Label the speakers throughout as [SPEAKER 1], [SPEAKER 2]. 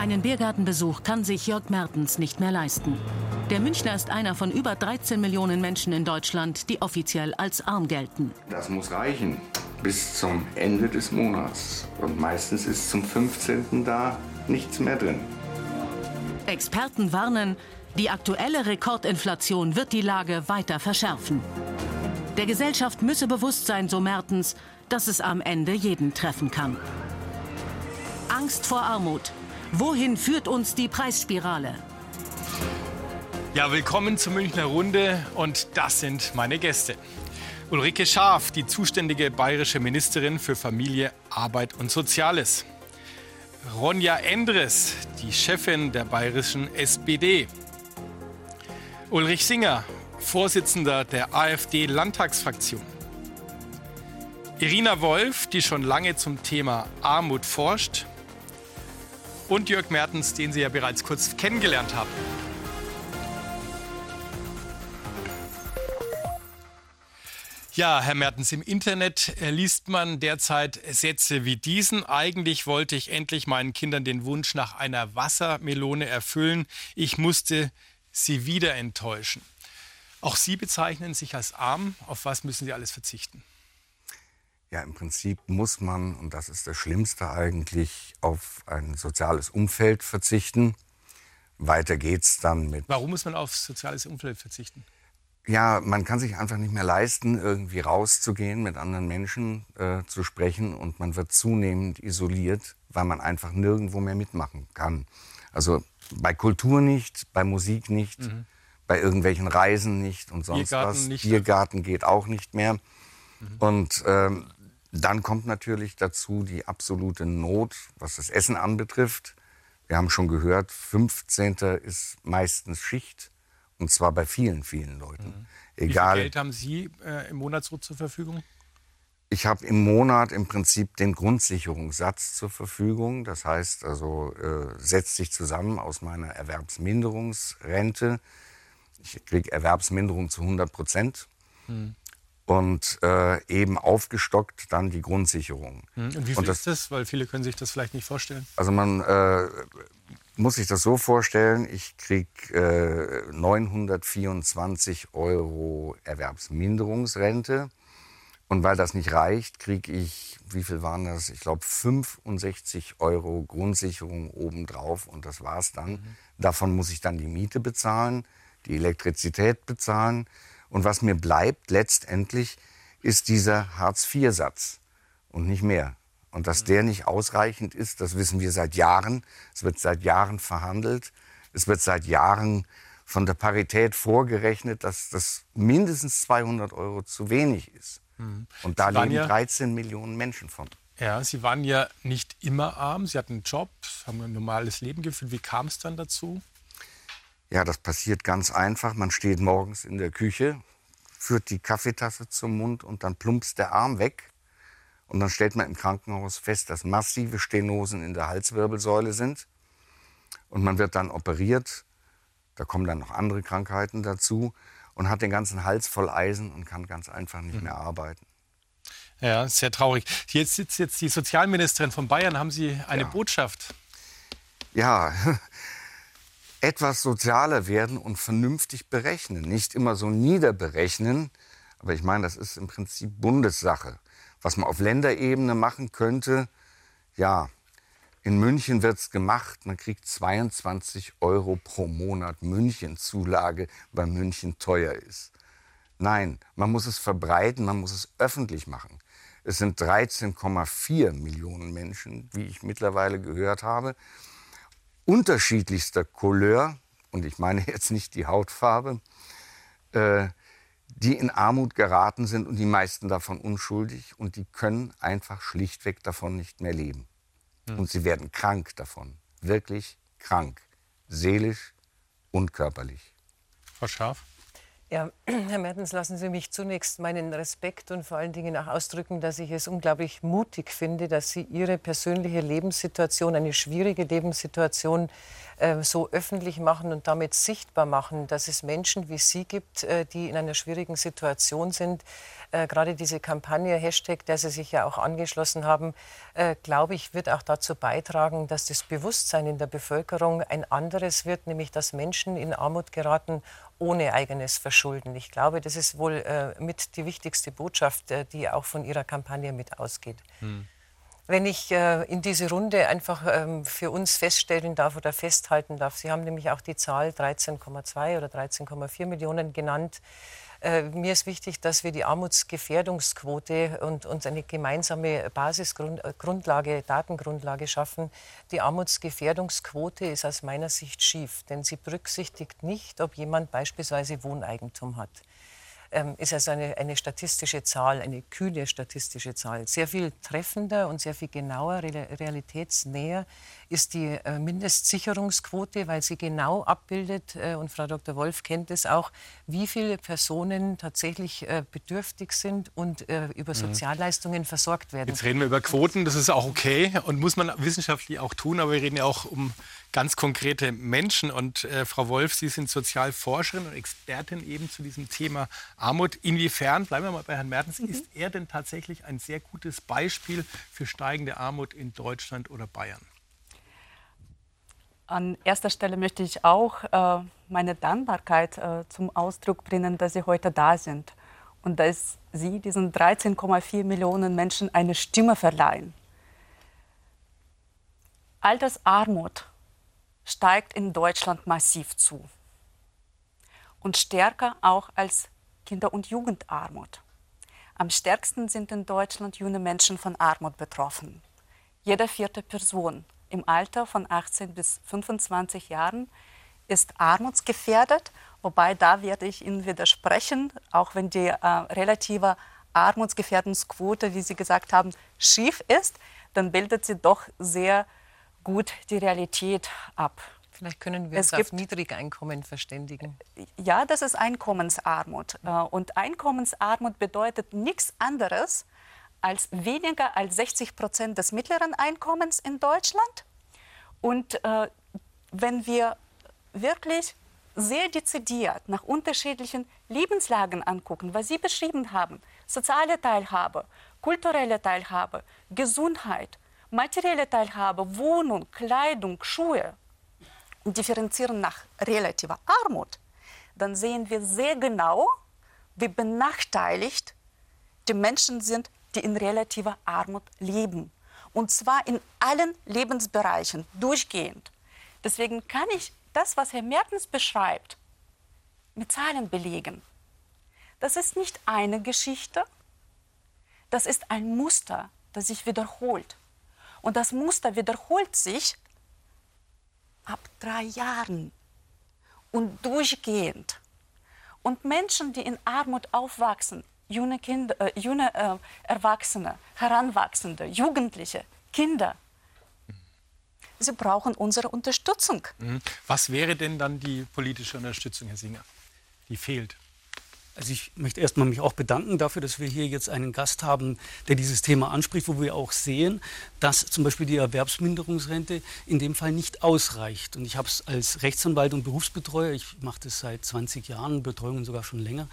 [SPEAKER 1] Einen Biergartenbesuch kann sich Jörg Mertens nicht mehr leisten. Der Münchner ist einer von über 13 Millionen Menschen in Deutschland, die offiziell als arm gelten.
[SPEAKER 2] Das muss reichen bis zum Ende des Monats. Und meistens ist zum 15. da nichts mehr drin.
[SPEAKER 1] Experten warnen, die aktuelle Rekordinflation wird die Lage weiter verschärfen. Der Gesellschaft müsse bewusst sein, so Mertens, dass es am Ende jeden treffen kann. Angst vor Armut, Wohin führt uns die Preisspirale?
[SPEAKER 3] Ja, willkommen zur Münchner Runde und das sind meine Gäste. Ulrike Schaaf, die zuständige bayerische Ministerin für Familie, Arbeit und Soziales. Ronja Endres, die Chefin der bayerischen SPD. Ulrich Singer, Vorsitzender der AfD-Landtagsfraktion. Irina Wolf, die schon lange zum Thema Armut forscht und Jörg Mertens, den Sie ja bereits kurz kennengelernt haben. Ja, Herr Mertens, im Internet äh, liest man derzeit Sätze wie diesen. Eigentlich wollte ich endlich meinen Kindern den Wunsch nach einer Wassermelone erfüllen. Ich musste sie wieder enttäuschen. Auch Sie bezeichnen sich als arm. Auf was müssen Sie alles verzichten?
[SPEAKER 2] Ja, im Prinzip muss man, und das ist das Schlimmste eigentlich, auf ein soziales Umfeld verzichten. Weiter geht's dann mit.
[SPEAKER 3] Warum muss man auf soziales Umfeld verzichten?
[SPEAKER 2] Ja, man kann sich einfach nicht mehr leisten, irgendwie rauszugehen, mit anderen Menschen äh, zu sprechen und man wird zunehmend isoliert, weil man einfach nirgendwo mehr mitmachen kann. Also bei Kultur nicht, bei Musik nicht, mhm. bei irgendwelchen Reisen nicht und sonst
[SPEAKER 3] Biergarten
[SPEAKER 2] was.
[SPEAKER 3] Nicht
[SPEAKER 2] Biergarten geht auch nicht mehr. Mhm. Und ähm, dann kommt natürlich dazu die absolute Not, was das Essen anbetrifft. Wir haben schon gehört, 15. ist meistens Schicht. Und zwar bei vielen, vielen Leuten. Mhm.
[SPEAKER 3] Egal. Wie viel Geld haben Sie äh, im Monat so zur Verfügung?
[SPEAKER 2] Ich habe im Monat im Prinzip den Grundsicherungssatz zur Verfügung. Das heißt also, äh, setzt sich zusammen aus meiner Erwerbsminderungsrente. Ich kriege Erwerbsminderung zu 100 Prozent. Mhm und äh, eben aufgestockt dann die Grundsicherung.
[SPEAKER 3] Hm, und wie viel und das, ist das? Weil viele können sich das vielleicht nicht vorstellen.
[SPEAKER 2] Also man äh, muss sich das so vorstellen, ich kriege äh, 924 Euro Erwerbsminderungsrente. Und weil das nicht reicht, kriege ich, wie viel waren das? Ich glaube 65 Euro Grundsicherung obendrauf und das war's dann. Mhm. Davon muss ich dann die Miete bezahlen, die Elektrizität bezahlen. Und was mir bleibt letztendlich, ist dieser Hartz-IV-Satz und nicht mehr. Und dass der nicht ausreichend ist, das wissen wir seit Jahren. Es wird seit Jahren verhandelt. Es wird seit Jahren von der Parität vorgerechnet, dass das mindestens 200 Euro zu wenig ist. Mhm. Und da leben ja, 13 Millionen Menschen von.
[SPEAKER 3] Ja, Sie waren ja nicht immer arm. Sie hatten einen Job, haben ein normales Leben geführt. Wie kam es dann dazu?
[SPEAKER 2] Ja, das passiert ganz einfach. Man steht morgens in der Küche, führt die Kaffeetasse zum Mund und dann plumpst der Arm weg. Und dann stellt man im Krankenhaus fest, dass massive Stenosen in der Halswirbelsäule sind. Und man wird dann operiert. Da kommen dann noch andere Krankheiten dazu und hat den ganzen Hals voll Eisen und kann ganz einfach nicht mhm. mehr arbeiten.
[SPEAKER 3] Ja, sehr traurig. Jetzt sitzt jetzt die Sozialministerin von Bayern. Haben Sie eine
[SPEAKER 2] ja.
[SPEAKER 3] Botschaft?
[SPEAKER 2] Ja, etwas sozialer werden und vernünftig berechnen. Nicht immer so niederberechnen, aber ich meine, das ist im Prinzip Bundessache. Was man auf Länderebene machen könnte, ja, in München wird es gemacht, man kriegt 22 Euro pro Monat München-Zulage, weil München teuer ist. Nein, man muss es verbreiten, man muss es öffentlich machen. Es sind 13,4 Millionen Menschen, wie ich mittlerweile gehört habe unterschiedlichster Couleur, und ich meine jetzt nicht die Hautfarbe, äh, die in Armut geraten sind und die meisten davon unschuldig und die können einfach schlichtweg davon nicht mehr leben. Hm. Und sie werden krank davon, wirklich krank, seelisch und körperlich.
[SPEAKER 3] Frau Scharf?
[SPEAKER 4] Ja, Herr Mertens, lassen Sie mich zunächst meinen Respekt und vor allen Dingen auch ausdrücken, dass ich es unglaublich mutig finde, dass Sie Ihre persönliche Lebenssituation, eine schwierige Lebenssituation, äh, so öffentlich machen und damit sichtbar machen, dass es Menschen wie Sie gibt, äh, die in einer schwierigen Situation sind. Äh, gerade diese Kampagne, Hashtag, der Sie sich ja auch angeschlossen haben, glaube ich, wird auch dazu beitragen, dass das Bewusstsein in der Bevölkerung ein anderes wird, nämlich dass Menschen in Armut geraten ohne eigenes Verschulden. Ich glaube, das ist wohl mit die wichtigste Botschaft, die auch von Ihrer Kampagne mit ausgeht. Hm. Wenn ich äh, in diese Runde einfach ähm, für uns feststellen darf oder festhalten darf, Sie haben nämlich auch die Zahl 13,2 oder 13,4 Millionen genannt. Äh, mir ist wichtig, dass wir die Armutsgefährdungsquote und uns eine gemeinsame Basisgrundlage, äh, Datengrundlage schaffen. Die Armutsgefährdungsquote ist aus meiner Sicht schief, denn sie berücksichtigt nicht, ob jemand beispielsweise Wohneigentum hat ähm, ist also eine, eine statistische Zahl, eine kühle statistische Zahl. Sehr viel treffender und sehr viel genauer, realitätsnäher ist die äh, Mindestsicherungsquote, weil sie genau abbildet, äh, und Frau Dr. Wolf kennt es auch, wie viele Personen tatsächlich äh, bedürftig sind und über mhm. Sozialleistungen versorgt werden.
[SPEAKER 3] Jetzt reden wir über Quoten, das ist auch okay und muss man wissenschaftlich auch tun, aber wir reden ja auch um ganz konkrete Menschen. Und äh, Frau Wolf, Sie sind Sozialforscherin und Expertin eben zu diesem Thema Armut. Inwiefern, bleiben wir mal bei Herrn Mertens, mhm. ist er denn tatsächlich ein sehr gutes Beispiel für steigende Armut in Deutschland oder Bayern?
[SPEAKER 5] An erster Stelle möchte ich auch äh, meine Dankbarkeit äh, zum Ausdruck bringen, dass Sie heute da sind und dass Sie diesen 13,4 Millionen Menschen eine Stimme verleihen. Altersarmut steigt in Deutschland massiv zu und stärker auch als Kinder- und Jugendarmut. Am stärksten sind in Deutschland junge Menschen von Armut betroffen. Jede vierte Person im Alter von 18 bis 25 Jahren ist armutsgefährdet, wobei da werde ich Ihnen widersprechen, auch wenn die äh, relative Armutsgefährdungsquote, wie Sie gesagt haben, schief ist, dann bildet sie doch sehr gut die Realität ab.
[SPEAKER 4] Vielleicht können wir es uns auf Niedrigeinkommen verständigen.
[SPEAKER 5] Ja, das ist Einkommensarmut. Äh, und Einkommensarmut bedeutet nichts anderes als weniger als 60 Prozent des mittleren Einkommens in Deutschland. Und äh, wenn wir wirklich sehr dezidiert nach unterschiedlichen Lebenslagen angucken, was Sie beschrieben haben, soziale Teilhabe, kulturelle Teilhabe, Gesundheit, materielle Teilhabe, Wohnung, Kleidung, Schuhe und differenzieren nach relativer Armut, dann sehen wir sehr genau, wie benachteiligt die Menschen sind, die in relativer Armut leben. Und zwar in allen Lebensbereichen, durchgehend. Deswegen kann ich das, was Herr Mertens beschreibt, mit Zahlen belegen. Das ist nicht eine Geschichte, das ist ein Muster, das sich wiederholt. Und das Muster wiederholt sich ab drei Jahren und durchgehend. Und Menschen, die in Armut aufwachsen, junge, Kinder, äh, junge äh, Erwachsene, Heranwachsende, Jugendliche, Kinder, sie brauchen unsere Unterstützung.
[SPEAKER 3] Mhm. Was wäre denn dann die politische Unterstützung, Herr Singer, die fehlt?
[SPEAKER 6] Also ich möchte erstmal mich auch bedanken dafür, dass wir hier jetzt einen Gast haben, der dieses Thema anspricht, wo wir auch sehen, dass zum Beispiel die Erwerbsminderungsrente in dem Fall nicht ausreicht. Und ich habe es als Rechtsanwalt und Berufsbetreuer, ich mache das seit 20 Jahren, Betreuungen sogar schon länger,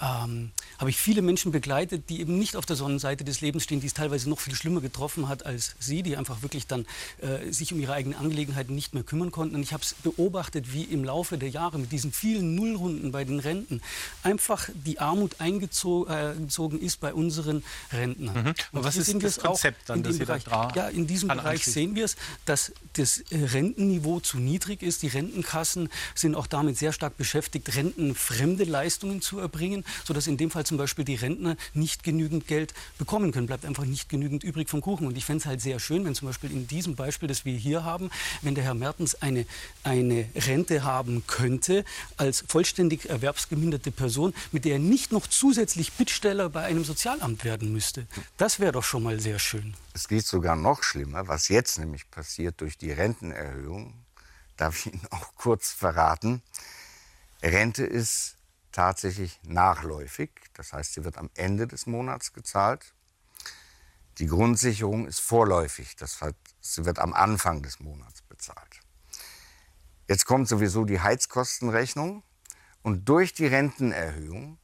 [SPEAKER 6] ähm, habe ich viele Menschen begleitet, die eben nicht auf der Sonnenseite des Lebens stehen, die es teilweise noch viel schlimmer getroffen hat als sie, die einfach wirklich dann äh, sich um ihre eigenen Angelegenheiten nicht mehr kümmern konnten. Und ich habe es beobachtet, wie im Laufe der Jahre mit diesen vielen Nullrunden bei den Renten einfach die Armut eingezogen ist bei unseren Rentnern. Mhm.
[SPEAKER 3] Und was ist das Konzept dann,
[SPEAKER 6] das Bereich, da Ja, in diesem Bereich sehen wir es, dass das Rentenniveau zu niedrig ist. Die Rentenkassen sind auch damit sehr stark beschäftigt, rentenfremde Leistungen zu erbringen, sodass in dem Fall zum Beispiel die Rentner nicht genügend Geld bekommen können. Bleibt einfach nicht genügend übrig vom Kuchen. Und ich fände es halt sehr schön, wenn zum Beispiel in diesem Beispiel, das wir hier haben, wenn der Herr Mertens eine, eine Rente haben könnte als vollständig erwerbsgeminderte Person, mit der er nicht noch zusätzlich Bittsteller bei einem Sozialamt werden müsste. Das wäre doch schon mal sehr schön.
[SPEAKER 2] Es geht sogar noch schlimmer, was jetzt nämlich passiert durch die Rentenerhöhung, darf ich Ihnen auch kurz verraten. Rente ist tatsächlich nachläufig. Das heißt, sie wird am Ende des Monats gezahlt. Die Grundsicherung ist vorläufig. Das heißt, sie wird am Anfang des Monats bezahlt. Jetzt kommt sowieso die Heizkostenrechnung. Und durch die Rentenerhöhung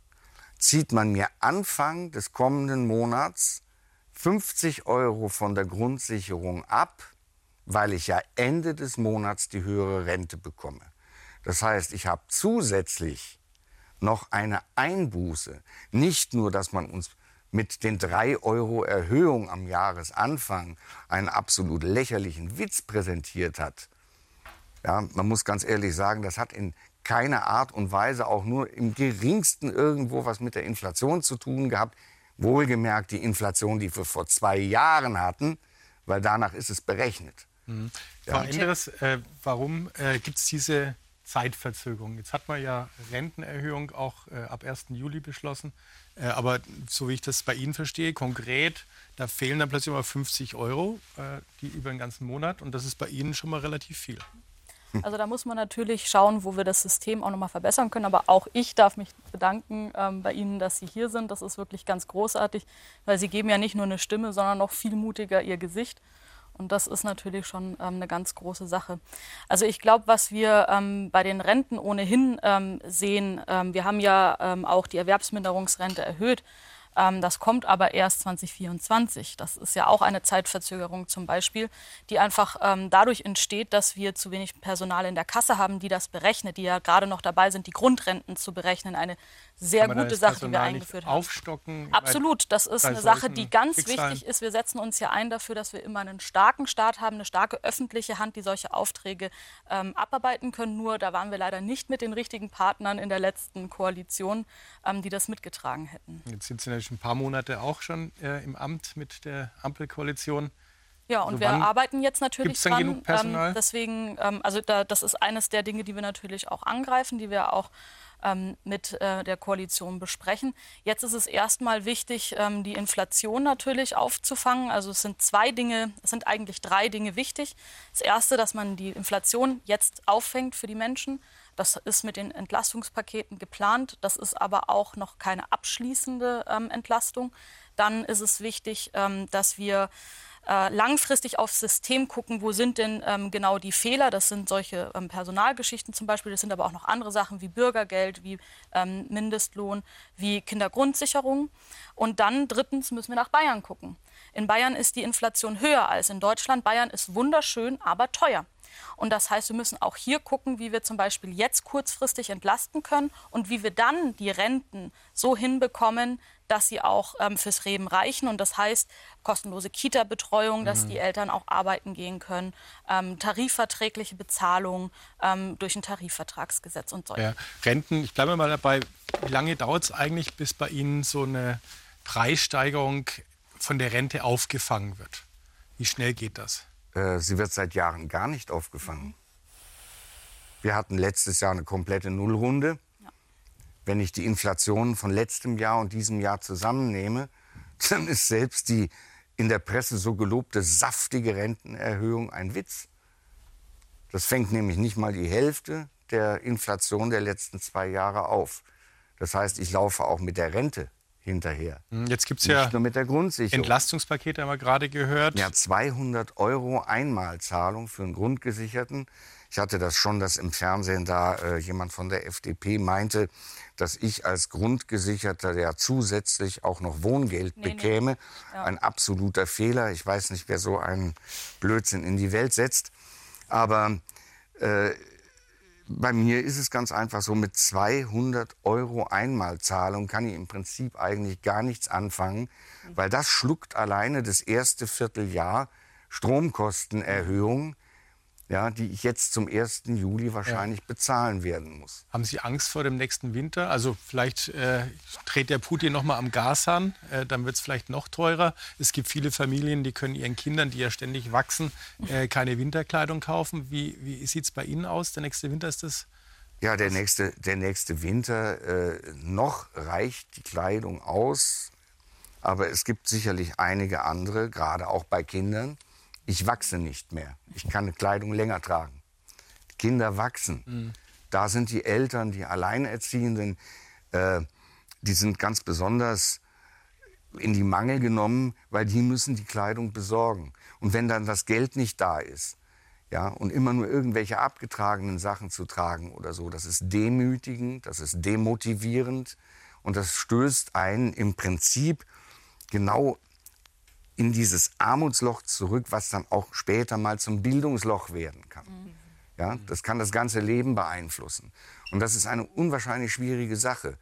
[SPEAKER 2] zieht man mir Anfang des kommenden Monats 50 Euro von der Grundsicherung ab, weil ich ja Ende des Monats die höhere Rente bekomme. Das heißt, ich habe zusätzlich noch eine Einbuße. Nicht nur, dass man uns mit den 3 Euro Erhöhung am Jahresanfang einen absolut lächerlichen Witz präsentiert hat. Ja, man muss ganz ehrlich sagen, das hat in keiner Art und Weise auch nur im geringsten irgendwo was mit der Inflation zu tun gehabt. Wohlgemerkt die Inflation, die wir vor zwei Jahren hatten, weil danach ist es berechnet.
[SPEAKER 3] Mhm. Ja. Frau Endres, äh, warum äh, gibt es diese Zeitverzögerung? Jetzt hat man ja Rentenerhöhung auch äh, ab 1. Juli beschlossen. Äh, aber so wie ich das bei Ihnen verstehe, konkret, da fehlen dann plötzlich mal 50 Euro äh, die über den ganzen Monat. Und das ist bei Ihnen schon mal relativ viel.
[SPEAKER 7] Also da muss man natürlich schauen, wo wir das System auch nochmal verbessern können. Aber auch ich darf mich bedanken ähm, bei Ihnen, dass Sie hier sind. Das ist wirklich ganz großartig, weil Sie geben ja nicht nur eine Stimme, sondern noch viel mutiger Ihr Gesicht. Und das ist natürlich schon ähm, eine ganz große Sache. Also ich glaube, was wir ähm, bei den Renten ohnehin ähm, sehen, ähm, wir haben ja ähm, auch die Erwerbsminderungsrente erhöht. Ähm, das kommt aber erst 2024. Das ist ja auch eine Zeitverzögerung zum Beispiel, die einfach ähm, dadurch entsteht, dass wir zu wenig Personal in der Kasse haben, die das berechnet, die ja gerade noch dabei sind, die Grundrenten zu berechnen. Eine sehr gute Sache, die wir eingeführt haben.
[SPEAKER 3] Aufstocken.
[SPEAKER 7] Absolut, das ist eine Sache, die ganz wichtig ist. Wir setzen uns ja ein dafür, dass wir immer einen starken Staat haben, eine starke öffentliche Hand, die solche Aufträge ähm, abarbeiten können. Nur da waren wir leider nicht mit den richtigen Partnern in der letzten Koalition, ähm, die das mitgetragen hätten.
[SPEAKER 3] Jetzt sind Sie natürlich ein paar Monate auch schon äh, im Amt mit der Ampelkoalition.
[SPEAKER 7] Ja, und also wir arbeiten jetzt natürlich dran. Genug Personal? Ähm, deswegen, ähm, also da, das ist eines der Dinge, die wir natürlich auch angreifen, die wir auch ähm, mit äh, der Koalition besprechen. Jetzt ist es erstmal wichtig, ähm, die Inflation natürlich aufzufangen. Also es sind zwei Dinge, es sind eigentlich drei Dinge wichtig. Das erste, dass man die Inflation jetzt auffängt für die Menschen. Das ist mit den Entlastungspaketen geplant. Das ist aber auch noch keine abschließende ähm, Entlastung. Dann ist es wichtig, ähm, dass wir äh, langfristig aufs System gucken, wo sind denn ähm, genau die Fehler. Das sind solche ähm, Personalgeschichten zum Beispiel. Das sind aber auch noch andere Sachen wie Bürgergeld, wie ähm, Mindestlohn, wie Kindergrundsicherung. Und dann drittens müssen wir nach Bayern gucken. In Bayern ist die Inflation höher als in Deutschland. Bayern ist wunderschön, aber teuer. Und das heißt, wir müssen auch hier gucken, wie wir zum Beispiel jetzt kurzfristig entlasten können und wie wir dann die Renten so hinbekommen, dass sie auch ähm, fürs Leben reichen. Und das heißt kostenlose Kita-Betreuung, dass mhm. die Eltern auch arbeiten gehen können, ähm, tarifverträgliche Bezahlung ähm, durch ein Tarifvertragsgesetz und so.
[SPEAKER 3] Ja, Renten, ich bleibe mal dabei, wie lange dauert es eigentlich, bis bei Ihnen so eine Preissteigerung von der Rente aufgefangen wird? Wie schnell geht das?
[SPEAKER 2] Äh, sie wird seit Jahren gar nicht aufgefangen. Wir hatten letztes Jahr eine komplette Nullrunde. Wenn ich die Inflation von letztem Jahr und diesem Jahr zusammennehme, dann ist selbst die in der Presse so gelobte saftige Rentenerhöhung ein Witz. Das fängt nämlich nicht mal die Hälfte der Inflation der letzten zwei Jahre auf. Das heißt, ich laufe auch mit der Rente hinterher.
[SPEAKER 3] Hm, jetzt gibt es ja
[SPEAKER 2] nur mit der Grundsicherung.
[SPEAKER 3] Entlastungspakete, haben wir gerade gehört.
[SPEAKER 2] Ja, 200 Euro Einmalzahlung für einen Grundgesicherten. Ich hatte das schon, dass im Fernsehen da äh, jemand von der FDP meinte, dass ich als Grundgesicherter, der zusätzlich auch noch Wohngeld nee, bekäme, nee. Ja. ein absoluter Fehler. Ich weiß nicht, wer so einen Blödsinn in die Welt setzt. Aber äh, bei mir ist es ganz einfach so, mit 200 Euro Einmalzahlung kann ich im Prinzip eigentlich gar nichts anfangen, weil das schluckt alleine das erste Vierteljahr Stromkostenerhöhung ja, die ich jetzt zum 1. Juli wahrscheinlich ja. bezahlen werden muss.
[SPEAKER 3] Haben Sie Angst vor dem nächsten Winter? Also vielleicht äh, dreht der Putin noch mal am Gashahn, äh, dann wird es vielleicht noch teurer. Es gibt viele Familien, die können ihren Kindern, die ja ständig wachsen, äh, keine Winterkleidung kaufen. Wie, wie sieht es bei Ihnen aus? Der nächste Winter ist das?
[SPEAKER 2] Ja, der nächste, der nächste Winter, äh, noch reicht die Kleidung aus, aber es gibt sicherlich einige andere, gerade auch bei Kindern, ich wachse nicht mehr. Ich kann eine Kleidung länger tragen. Die Kinder wachsen. Mhm. Da sind die Eltern, die Alleinerziehenden, äh, die sind ganz besonders in die Mangel genommen, weil die müssen die Kleidung besorgen. Und wenn dann das Geld nicht da ist, ja, und immer nur irgendwelche abgetragenen Sachen zu tragen oder so, das ist demütigend, das ist demotivierend und das stößt einen im Prinzip genau in dieses Armutsloch zurück, was dann auch später mal zum Bildungsloch werden kann. Mhm. Ja, das kann das ganze Leben beeinflussen. Und das ist eine unwahrscheinlich schwierige Sache.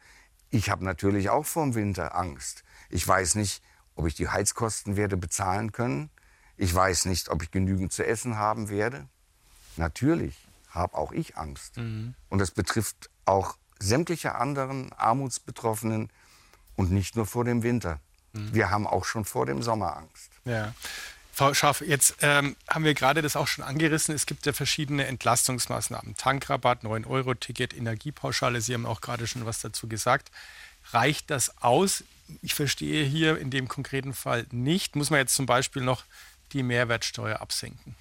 [SPEAKER 2] Ich habe natürlich auch vor dem Winter Angst. Ich weiß nicht, ob ich die Heizkosten werde bezahlen können. Ich weiß nicht, ob ich genügend zu essen haben werde. Natürlich habe auch ich Angst. Mhm. Und das betrifft auch sämtliche anderen Armutsbetroffenen und nicht nur vor dem Winter. Mhm. Wir haben auch schon vor dem Sommer Angst.
[SPEAKER 3] Ja. Frau Schaff, jetzt ähm, haben wir gerade das auch schon angerissen. Es gibt ja verschiedene Entlastungsmaßnahmen. Tankrabatt, 9-Euro-Ticket, Energiepauschale. Sie haben auch gerade schon was dazu gesagt. Reicht das aus? Ich verstehe hier in dem konkreten Fall nicht. Muss man jetzt zum Beispiel noch die Mehrwertsteuer absenken?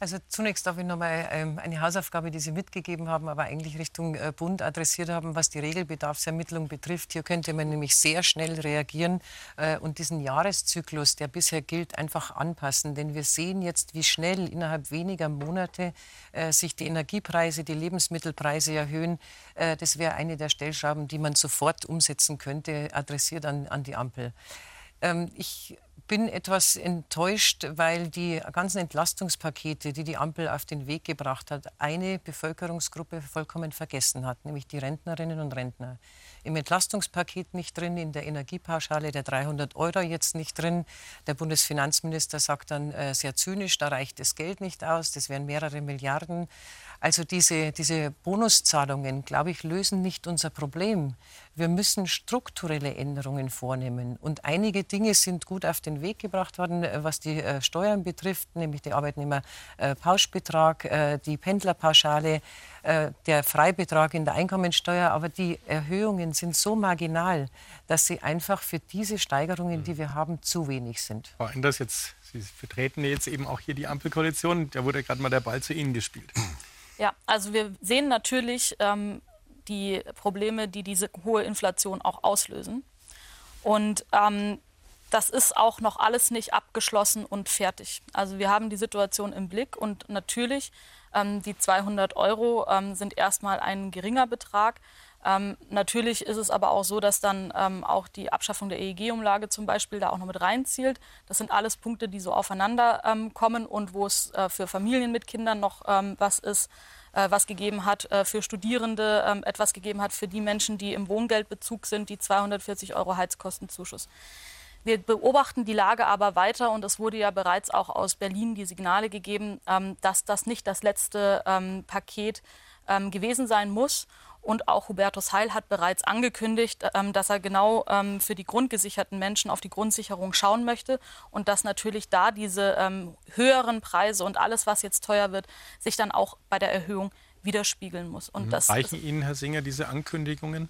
[SPEAKER 4] Also zunächst darf ich nochmal ähm, eine Hausaufgabe, die Sie mitgegeben haben, aber eigentlich Richtung äh, Bund adressiert haben, was die Regelbedarfsermittlung betrifft. Hier könnte man nämlich sehr schnell reagieren äh, und diesen Jahreszyklus, der bisher gilt, einfach anpassen. Denn wir sehen jetzt, wie schnell innerhalb weniger Monate äh, sich die Energiepreise, die Lebensmittelpreise erhöhen. Das wäre eine der Stellschrauben, die man sofort umsetzen könnte, adressiert an, an die Ampel. Ähm, ich bin etwas enttäuscht, weil die ganzen Entlastungspakete, die die Ampel auf den Weg gebracht hat, eine Bevölkerungsgruppe vollkommen vergessen hat, nämlich die Rentnerinnen und Rentner. Im Entlastungspaket nicht drin, in der Energiepauschale der 300 Euro jetzt nicht drin. Der Bundesfinanzminister sagt dann äh, sehr zynisch, da reicht das Geld nicht aus, das wären mehrere Milliarden. Also diese, diese Bonuszahlungen, glaube ich, lösen nicht unser Problem. Wir müssen strukturelle Änderungen vornehmen. Und einige Dinge sind gut auf den Weg gebracht worden, äh, was die äh, Steuern betrifft, nämlich der Arbeitnehmerpauschbetrag, äh, die Pendlerpauschale, äh, der Freibetrag in der Einkommensteuer. Aber die Erhöhungen sind so marginal, dass sie einfach für diese Steigerungen, die wir haben, zu wenig sind.
[SPEAKER 3] Frau Enders, jetzt, Sie vertreten jetzt eben auch hier die Ampelkoalition. Da wurde gerade mal der Ball zu Ihnen gespielt.
[SPEAKER 7] Ja, also wir sehen natürlich ähm, die Probleme, die diese hohe Inflation auch auslösen. Und ähm, das ist auch noch alles nicht abgeschlossen und fertig. Also wir haben die Situation im Blick und natürlich ähm, die 200 Euro ähm, sind erstmal ein geringer Betrag. Ähm, natürlich ist es aber auch so, dass dann ähm, auch die Abschaffung der EEG-Umlage zum Beispiel da auch noch mit reinzielt. Das sind alles Punkte, die so aufeinander ähm, kommen und wo es äh, für Familien mit Kindern noch ähm, was ist, äh, was gegeben hat, äh, für Studierende ähm, etwas gegeben hat, für die Menschen, die im Wohngeldbezug sind, die 240 Euro Heizkostenzuschuss. Wir beobachten die Lage aber weiter und es wurde ja bereits auch aus Berlin die Signale gegeben, ähm, dass das nicht das letzte Paket gewesen sein muss und auch Hubertus Heil hat bereits angekündigt, ähm, dass er genau ähm, für die grundgesicherten Menschen auf die Grundsicherung schauen möchte und dass natürlich da diese ähm, höheren Preise und alles, was jetzt teuer wird, sich dann auch bei der Erhöhung widerspiegeln muss.
[SPEAKER 3] Und mhm. das, Reichen Ihnen, Herr Singer, diese Ankündigungen?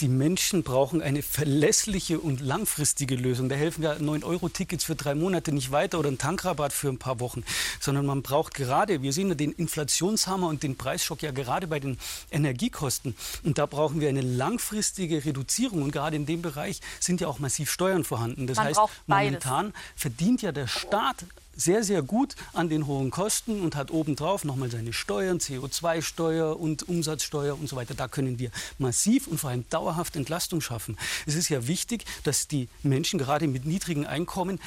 [SPEAKER 6] die Menschen brauchen eine verlässliche und langfristige Lösung. Da helfen ja 9-Euro-Tickets für drei Monate nicht weiter oder ein Tankrabatt für ein paar Wochen, sondern man braucht gerade, wir sehen ja den Inflationshammer und den Preisschock ja gerade bei den Energiekosten. Und da brauchen wir eine langfristige Reduzierung. Und gerade in dem Bereich sind ja auch massiv Steuern vorhanden. Das man heißt, momentan verdient ja der Staat sehr, sehr gut an den hohen Kosten und hat obendrauf nochmal seine Steuern, CO2-Steuer und Umsatzsteuer und so weiter. Da können wir massiv und vor allem dauerhaft Entlastung schaffen. Es ist ja wichtig, dass die Menschen gerade mit niedrigen Einkommen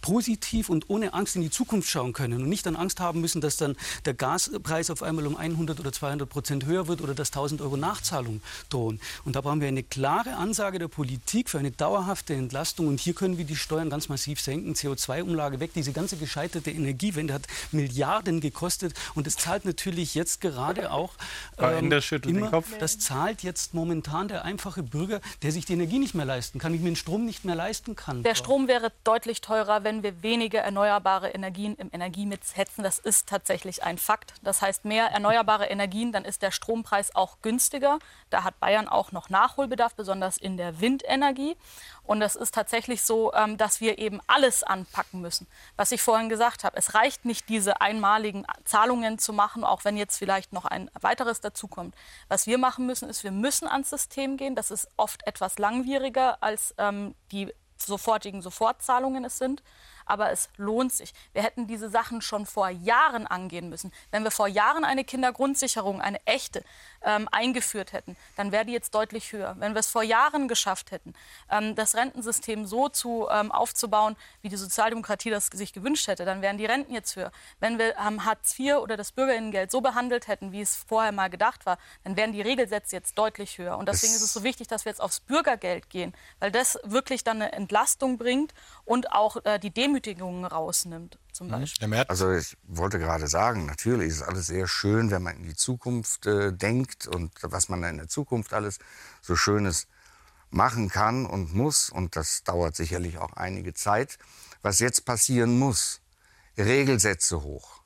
[SPEAKER 6] positiv und ohne Angst in die Zukunft schauen können und nicht dann Angst haben müssen, dass dann der Gaspreis auf einmal um 100 oder 200 Prozent höher wird oder dass 1000 Euro Nachzahlung drohen. Und da brauchen wir eine klare Ansage der Politik für eine dauerhafte Entlastung. Und hier können wir die Steuern ganz massiv senken, CO2-Umlage weg. Diese ganze gescheiterte Energiewende hat Milliarden gekostet und es zahlt natürlich jetzt gerade auch
[SPEAKER 3] ähm, immer,
[SPEAKER 6] das zahlt jetzt momentan der einfache Bürger, der sich die Energie nicht mehr leisten kann, den Strom nicht mehr leisten kann.
[SPEAKER 7] Der Strom wäre deutlich teurer, wenn wir weniger erneuerbare Energien im Energiemix hetzen. Das ist tatsächlich ein Fakt. Das heißt, mehr erneuerbare Energien, dann ist der Strompreis auch günstiger. Da hat Bayern auch noch Nachholbedarf, besonders in der Windenergie. Und es ist tatsächlich so, ähm, dass wir eben alles anpacken müssen. Was ich vorhin gesagt habe, es reicht nicht, diese einmaligen Zahlungen zu machen, auch wenn jetzt vielleicht noch ein weiteres dazukommt. Was wir machen müssen, ist, wir müssen ans System gehen. Das ist oft etwas langwieriger als ähm, die sofortigen Sofortzahlungen es sind aber es lohnt sich. Wir hätten diese Sachen schon vor Jahren angehen müssen. Wenn wir vor Jahren eine Kindergrundsicherung, eine echte, ähm, eingeführt hätten, dann wäre die jetzt deutlich höher. Wenn wir es vor Jahren geschafft hätten, ähm, das Rentensystem so zu, ähm, aufzubauen, wie die Sozialdemokratie das sich gewünscht hätte, dann wären die Renten jetzt höher. Wenn wir ähm, Hartz IV oder das Bürgerinnengeld so behandelt hätten, wie es vorher mal gedacht war, dann wären die Regelsätze jetzt deutlich höher. Und deswegen ist es so wichtig, dass wir jetzt aufs Bürgergeld gehen, weil das wirklich dann eine Entlastung bringt und auch äh, die Demütigung Demütigungen rausnimmt, zum mhm. Beispiel.
[SPEAKER 2] Also ich wollte gerade sagen, natürlich ist alles sehr schön, wenn man in die Zukunft äh, denkt und was man in der Zukunft alles so Schönes machen kann und muss. Und das dauert sicherlich auch einige Zeit. Was jetzt passieren muss, Regelsätze hoch.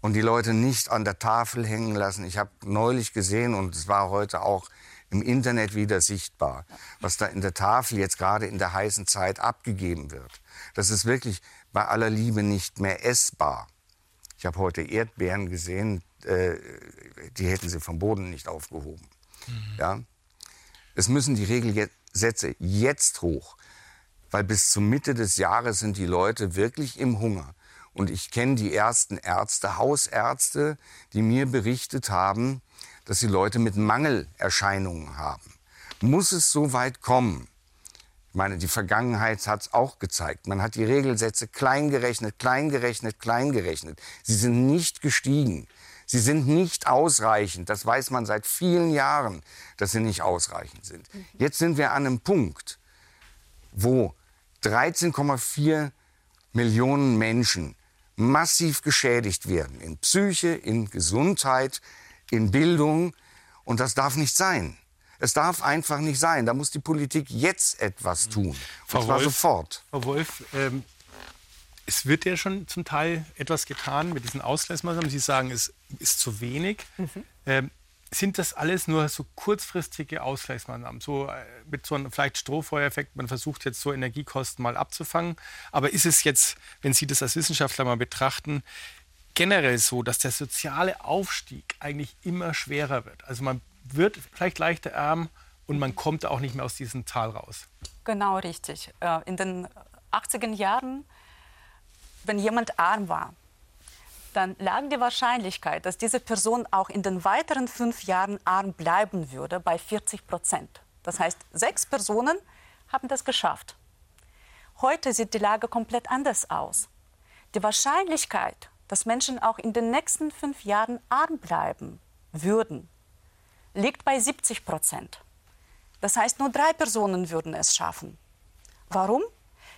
[SPEAKER 2] Und die Leute nicht an der Tafel hängen lassen. Ich habe neulich gesehen, und es war heute auch im Internet wieder sichtbar, was da in der Tafel jetzt gerade in der heißen Zeit abgegeben wird. Das ist wirklich bei aller Liebe nicht mehr essbar. Ich habe heute Erdbeeren gesehen, äh, die hätten sie vom Boden nicht aufgehoben. Mhm. Ja? Es müssen die Regelsätze jetzt hoch, weil bis zur Mitte des Jahres sind die Leute wirklich im Hunger. Und ich kenne die ersten Ärzte, Hausärzte, die mir berichtet haben, dass sie Leute mit Mangelerscheinungen haben. Muss es so weit kommen, ich meine, die Vergangenheit hat es auch gezeigt. Man hat die Regelsätze klein gerechnet, klein gerechnet, klein gerechnet. Sie sind nicht gestiegen. Sie sind nicht ausreichend. Das weiß man seit vielen Jahren, dass sie nicht ausreichend sind. Jetzt sind wir an einem Punkt, wo 13,4 Millionen Menschen massiv geschädigt werden. In Psyche, in Gesundheit, in Bildung. Und das darf nicht sein. Es darf einfach nicht sein. Da muss die Politik jetzt etwas tun. Frau und zwar Wolf, sofort.
[SPEAKER 3] Frau Wolf, ähm, es wird ja schon zum Teil etwas getan mit diesen Ausgleichsmaßnahmen. Sie sagen, es ist zu wenig. Mhm. Ähm, sind das alles nur so kurzfristige Ausgleichsmaßnahmen? So äh, mit so einem vielleicht Strohfeuereffekt, man versucht jetzt so Energiekosten mal abzufangen. Aber ist es jetzt, wenn Sie das als Wissenschaftler mal betrachten, generell so, dass der soziale Aufstieg eigentlich immer schwerer wird? Also man wird vielleicht leichter arm und man kommt auch nicht mehr aus diesem Tal raus.
[SPEAKER 5] Genau richtig. Äh, in den 80er Jahren, wenn jemand arm war, dann lag die Wahrscheinlichkeit, dass diese Person auch in den weiteren fünf Jahren arm bleiben würde, bei 40 Prozent. Das heißt, sechs Personen haben das geschafft. Heute sieht die Lage komplett anders aus. Die Wahrscheinlichkeit, dass Menschen auch in den nächsten fünf Jahren arm bleiben würden, liegt bei 70 Prozent. Das heißt, nur drei Personen würden es schaffen. Warum?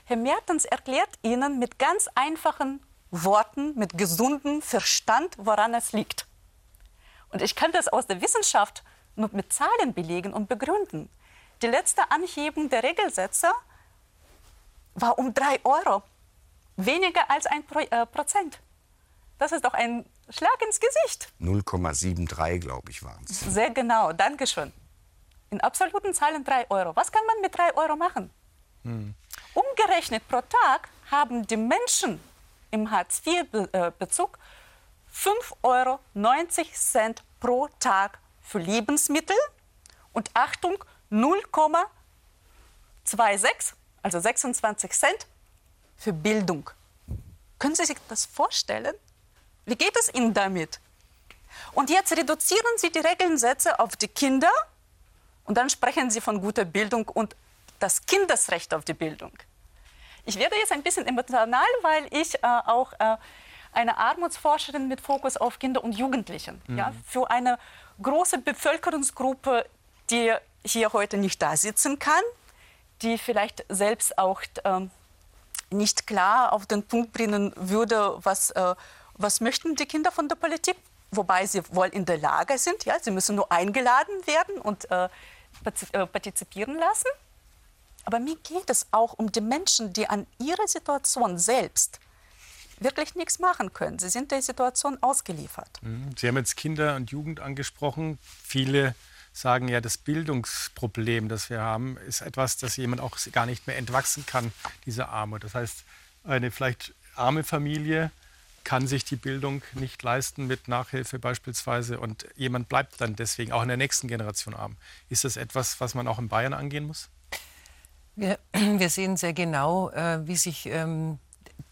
[SPEAKER 5] Herr Mertens erklärt Ihnen mit ganz einfachen Worten, mit gesundem Verstand, woran es liegt. Und ich kann das aus der Wissenschaft nur mit Zahlen belegen und begründen. Die letzte Anhebung der Regelsätze war um drei Euro, weniger als ein äh, Prozent. Das ist doch ein Schlag ins Gesicht.
[SPEAKER 2] 0,73, glaube ich, waren es.
[SPEAKER 5] Sehr genau, danke schön. In absoluten Zahlen 3 Euro. Was kann man mit 3 Euro machen? Hm. Umgerechnet pro Tag haben die Menschen im Hartz-IV-Bezug 5,90 Euro pro Tag für Lebensmittel und Achtung 0,26, also 26 Cent für Bildung. Können Sie sich das vorstellen? Wie geht es Ihnen damit? Und jetzt reduzieren Sie die Regelnsätze auf die Kinder und dann sprechen Sie von guter Bildung und das Kindesrecht auf die Bildung. Ich werde jetzt ein bisschen emotional, weil ich äh, auch äh, eine Armutsforscherin mit Fokus auf Kinder und Jugendlichen. Mhm. Ja, für eine große Bevölkerungsgruppe, die hier heute nicht da sitzen kann, die vielleicht selbst auch äh, nicht klar auf den Punkt bringen würde, was äh, was möchten die Kinder von der Politik? Wobei sie wohl in der Lage sind, ja, sie müssen nur eingeladen werden und äh, äh partizipieren lassen. Aber mir geht es auch um die Menschen, die an ihrer Situation selbst wirklich nichts machen können. Sie sind der Situation ausgeliefert.
[SPEAKER 3] Mhm. Sie haben jetzt Kinder und Jugend angesprochen. Viele sagen ja, das Bildungsproblem, das wir haben, ist etwas, das jemand auch gar nicht mehr entwachsen kann, diese Armut. Das heißt, eine vielleicht arme Familie kann sich die Bildung nicht leisten mit Nachhilfe beispielsweise und jemand bleibt dann deswegen auch in der nächsten Generation arm. Ist das etwas, was man auch in Bayern angehen muss?
[SPEAKER 4] Wir, wir sehen sehr genau, äh, wie sich ähm,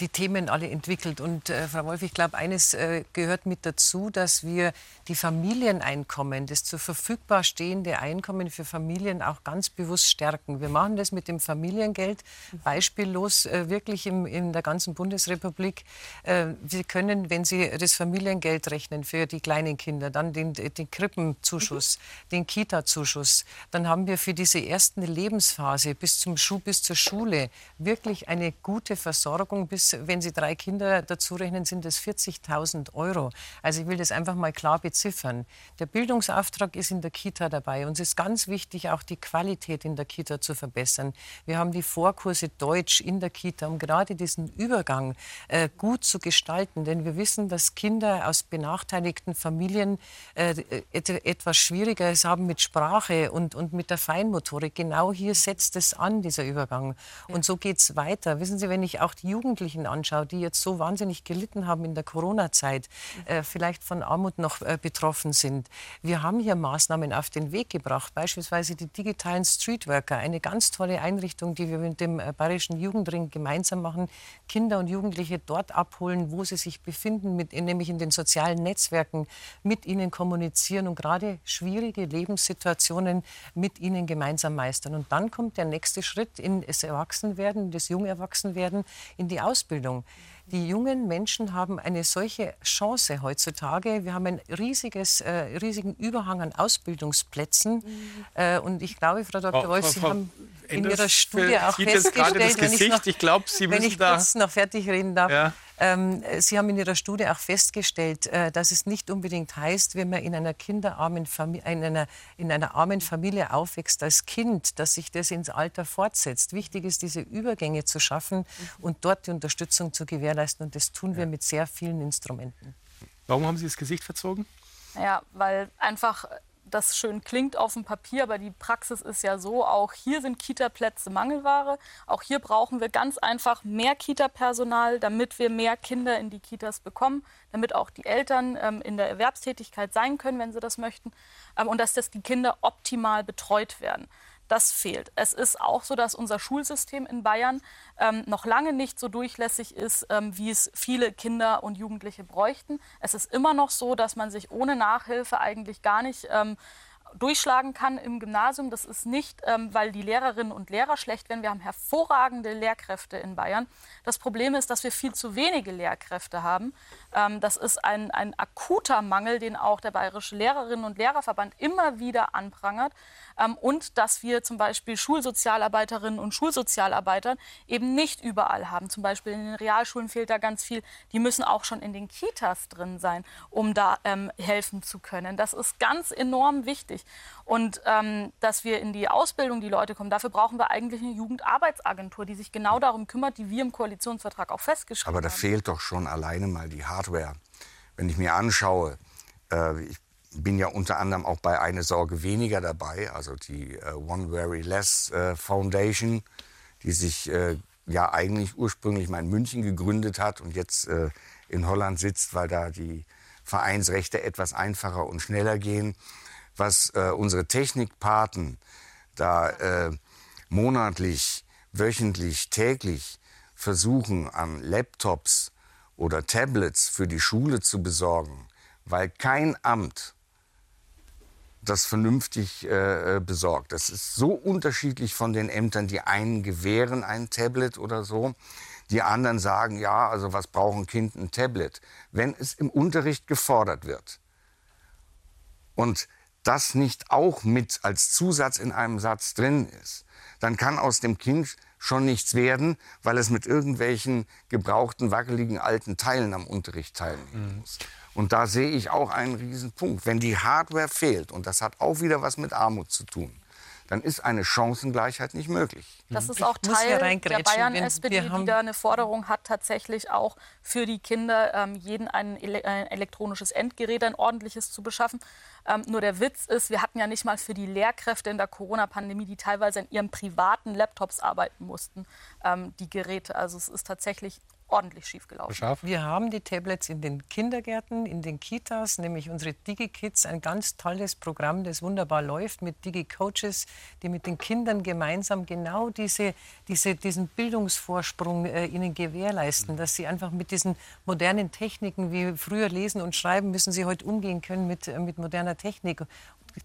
[SPEAKER 4] die Themen alle entwickelt. Und äh, Frau Wolf, ich glaube, eines äh, gehört mit dazu, dass wir die Familieneinkommen, das zur verfügbar stehende Einkommen für Familien auch ganz bewusst stärken. Wir machen das mit dem Familiengeld beispiellos äh, wirklich im, in der ganzen Bundesrepublik. Äh, wir können, wenn Sie das Familiengeld rechnen für die kleinen Kinder, dann den, den Krippenzuschuss, mhm. den Kita-Zuschuss, dann haben wir für diese erste Lebensphase bis zum Schuh, bis zur Schule wirklich eine gute Versorgung bis, wenn Sie drei Kinder dazu rechnen, sind es 40.000 Euro. Also ich will das einfach mal klar beziffern. Der Bildungsauftrag ist in der Kita dabei. Uns ist ganz wichtig, auch die Qualität in der Kita zu verbessern. Wir haben die Vorkurse Deutsch in der Kita, um gerade diesen Übergang äh, gut zu gestalten. Denn wir wissen, dass Kinder aus benachteiligten Familien äh, et etwas Schwieriges haben mit Sprache und, und mit der Feinmotorik. Genau hier setzt es an, dieser Übergang. Und so geht es weiter. Wissen Sie, wenn ich auch die Jugendlichen Jugendlichen anschaue, die jetzt so wahnsinnig gelitten haben in der Corona-Zeit, äh, vielleicht von Armut noch äh, betroffen sind. Wir haben hier Maßnahmen auf den Weg gebracht, beispielsweise die digitalen Streetworker, eine ganz tolle Einrichtung, die wir mit dem äh, Bayerischen Jugendring gemeinsam machen. Kinder und Jugendliche dort abholen, wo sie sich befinden, mit, nämlich in den sozialen Netzwerken, mit ihnen kommunizieren und gerade schwierige Lebenssituationen mit ihnen gemeinsam meistern. Und dann kommt der nächste Schritt in das Erwachsenwerden, das Jungerwachsenwerden, in die Ausbildung. Ausbildung. Die jungen Menschen haben eine solche Chance heutzutage. Wir haben einen riesiges, äh, riesigen Überhang an Ausbildungsplätzen. Mhm. Äh, und ich glaube, Frau Dr. Wolf, Sie Frau haben in Ihrer Studie auch festgestellt,
[SPEAKER 3] wenn ich, noch, ich glaube, Sie
[SPEAKER 4] müssen
[SPEAKER 3] wenn
[SPEAKER 4] ich kurz noch fertig reden darf, ja. Ähm, Sie haben in Ihrer Studie auch festgestellt, äh, dass es nicht unbedingt heißt, wenn man in einer kinderarmen Familie, in einer, in einer armen Familie aufwächst als Kind, dass sich das ins Alter fortsetzt. Wichtig ist, diese Übergänge zu schaffen und dort die Unterstützung zu gewährleisten. Und das tun wir mit sehr vielen Instrumenten.
[SPEAKER 3] Warum haben Sie das Gesicht verzogen?
[SPEAKER 7] Ja, weil einfach das schön klingt auf dem Papier, aber die Praxis ist ja so, auch hier sind Kita-Plätze Mangelware. Auch hier brauchen wir ganz einfach mehr Kita-Personal, damit wir mehr Kinder in die Kitas bekommen, damit auch die Eltern ähm, in der Erwerbstätigkeit sein können, wenn sie das möchten, ähm, und dass das die Kinder optimal betreut werden. Das fehlt. Es ist auch so, dass unser Schulsystem in Bayern ähm, noch lange nicht so durchlässig ist, ähm, wie es viele Kinder und Jugendliche bräuchten. Es ist immer noch so, dass man sich ohne Nachhilfe eigentlich gar nicht ähm, durchschlagen kann im Gymnasium. Das ist nicht, ähm, weil die Lehrerinnen und Lehrer schlecht werden. Wir haben hervorragende Lehrkräfte in Bayern. Das Problem ist, dass wir viel zu wenige Lehrkräfte haben. Ähm, das ist ein, ein akuter Mangel, den auch der Bayerische Lehrerinnen und Lehrerverband immer wieder anprangert. Ähm, und dass wir zum Beispiel Schulsozialarbeiterinnen und Schulsozialarbeiter eben nicht überall haben. Zum Beispiel in den Realschulen fehlt da ganz viel. Die müssen auch schon in den Kitas drin sein, um da ähm, helfen zu können. Das ist ganz enorm wichtig. Und ähm, dass wir in die Ausbildung die Leute kommen, dafür brauchen wir eigentlich eine Jugendarbeitsagentur, die sich genau darum kümmert, die wir im Koalitionsvertrag auch festgeschrieben haben.
[SPEAKER 2] Aber da
[SPEAKER 7] haben.
[SPEAKER 2] fehlt doch schon alleine mal die Hardware. Wenn ich mir anschaue, äh, ich bin ja unter anderem auch bei Eine Sorge weniger dabei, also die äh, One Very Less äh, Foundation, die sich äh, ja eigentlich ursprünglich mal in München gegründet hat und jetzt äh, in Holland sitzt, weil da die Vereinsrechte etwas einfacher und schneller gehen. Was äh, unsere Technikpaten da äh, monatlich, wöchentlich, täglich versuchen, an Laptops oder Tablets für die Schule zu besorgen, weil kein Amt das vernünftig äh, äh, besorgt. Das ist so unterschiedlich von den Ämtern. Die einen gewähren ein Tablet oder so. Die anderen sagen, ja, also was braucht ein Kind ein Tablet? Wenn es im Unterricht gefordert wird und das nicht auch mit als Zusatz in einem Satz drin ist, dann kann aus dem Kind schon nichts werden, weil es mit irgendwelchen gebrauchten, wackeligen alten Teilen am Unterricht teilnehmen mhm. Und da sehe ich auch einen Riesenpunkt. Wenn die Hardware fehlt, und das hat auch wieder was mit Armut zu tun, dann ist eine Chancengleichheit nicht möglich.
[SPEAKER 7] Das ist auch Teil der Bayern-SPD, die da eine Forderung hat, tatsächlich auch für die Kinder ähm, jeden ein, ein, elektronisches Endgerät, ein ordentliches zu beschaffen. Ähm, nur der Witz ist, wir hatten ja nicht mal für die Lehrkräfte in der Corona-Pandemie, die teilweise in ihren privaten Laptops arbeiten mussten, ähm, die Geräte. Also es ist tatsächlich ordentlich schiefgelaufen.
[SPEAKER 4] Wir haben die Tablets in den Kindergärten, in den Kitas, nämlich unsere DigiKids, ein ganz tolles Programm, das wunderbar läuft mit Digi-Coaches, die mit den Kindern gemeinsam genau diese, diese, diesen Bildungsvorsprung äh, ihnen gewährleisten, dass sie einfach mit diesen modernen Techniken, wie früher lesen und schreiben, müssen sie heute umgehen können mit, äh, mit moderner Technik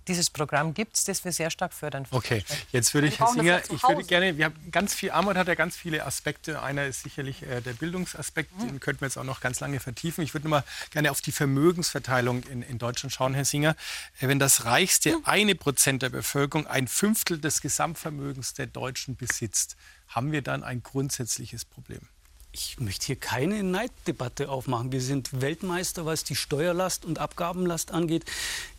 [SPEAKER 4] dieses Programm gibt es, das wir sehr stark fördern.
[SPEAKER 3] Okay, jetzt würde ich, Herr Singer, ich würde gerne, wir haben ganz viel, Armut hat ja ganz viele Aspekte. Einer ist sicherlich äh, der Bildungsaspekt, mhm. den könnten wir jetzt auch noch ganz lange vertiefen. Ich würde mal gerne auf die Vermögensverteilung in, in Deutschland schauen, Herr Singer. Äh, wenn das reichste mhm. eine Prozent der Bevölkerung ein Fünftel des Gesamtvermögens der Deutschen besitzt, haben wir dann ein grundsätzliches Problem
[SPEAKER 6] ich möchte hier keine Neiddebatte aufmachen. Wir sind Weltmeister, was die Steuerlast und Abgabenlast angeht.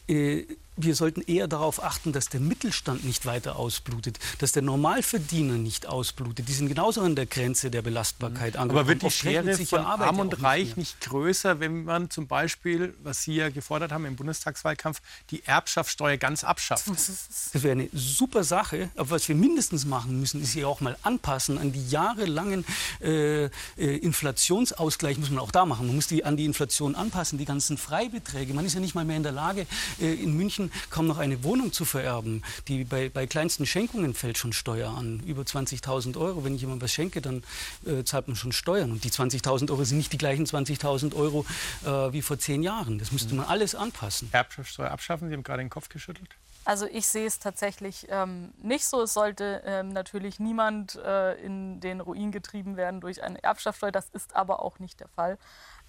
[SPEAKER 6] Äh, wir sollten eher darauf achten, dass der Mittelstand nicht weiter ausblutet, dass der Normalverdiener nicht ausblutet. Die sind genauso an der Grenze der Belastbarkeit
[SPEAKER 3] angekommen. Aber wird die Schere von Arm und Reich nicht größer, wenn man zum Beispiel, was Sie ja gefordert haben im Bundestagswahlkampf, die Erbschaftssteuer ganz abschafft?
[SPEAKER 6] Das wäre eine super Sache. Aber was wir mindestens machen müssen, ist sie auch mal anpassen an die jahrelangen äh, äh, Inflationsausgleich muss man auch da machen. Man muss die an die Inflation anpassen, die ganzen Freibeträge. Man ist ja nicht mal mehr in der Lage, äh, in München kaum noch eine Wohnung zu vererben. Die, bei, bei kleinsten Schenkungen fällt schon Steuer an. Über 20.000 Euro. Wenn ich jemandem was schenke, dann äh, zahlt man schon Steuern. Und die 20.000 Euro sind nicht die gleichen 20.000 Euro äh, wie vor zehn Jahren. Das müsste man alles anpassen.
[SPEAKER 3] Erbschaftssteuer abschaffen? Sie haben gerade den Kopf geschüttelt.
[SPEAKER 7] Also ich sehe es tatsächlich ähm, nicht so. Es sollte ähm, natürlich niemand äh, in den Ruin getrieben werden durch eine Erbschaftssteuer. Das ist aber auch nicht der Fall.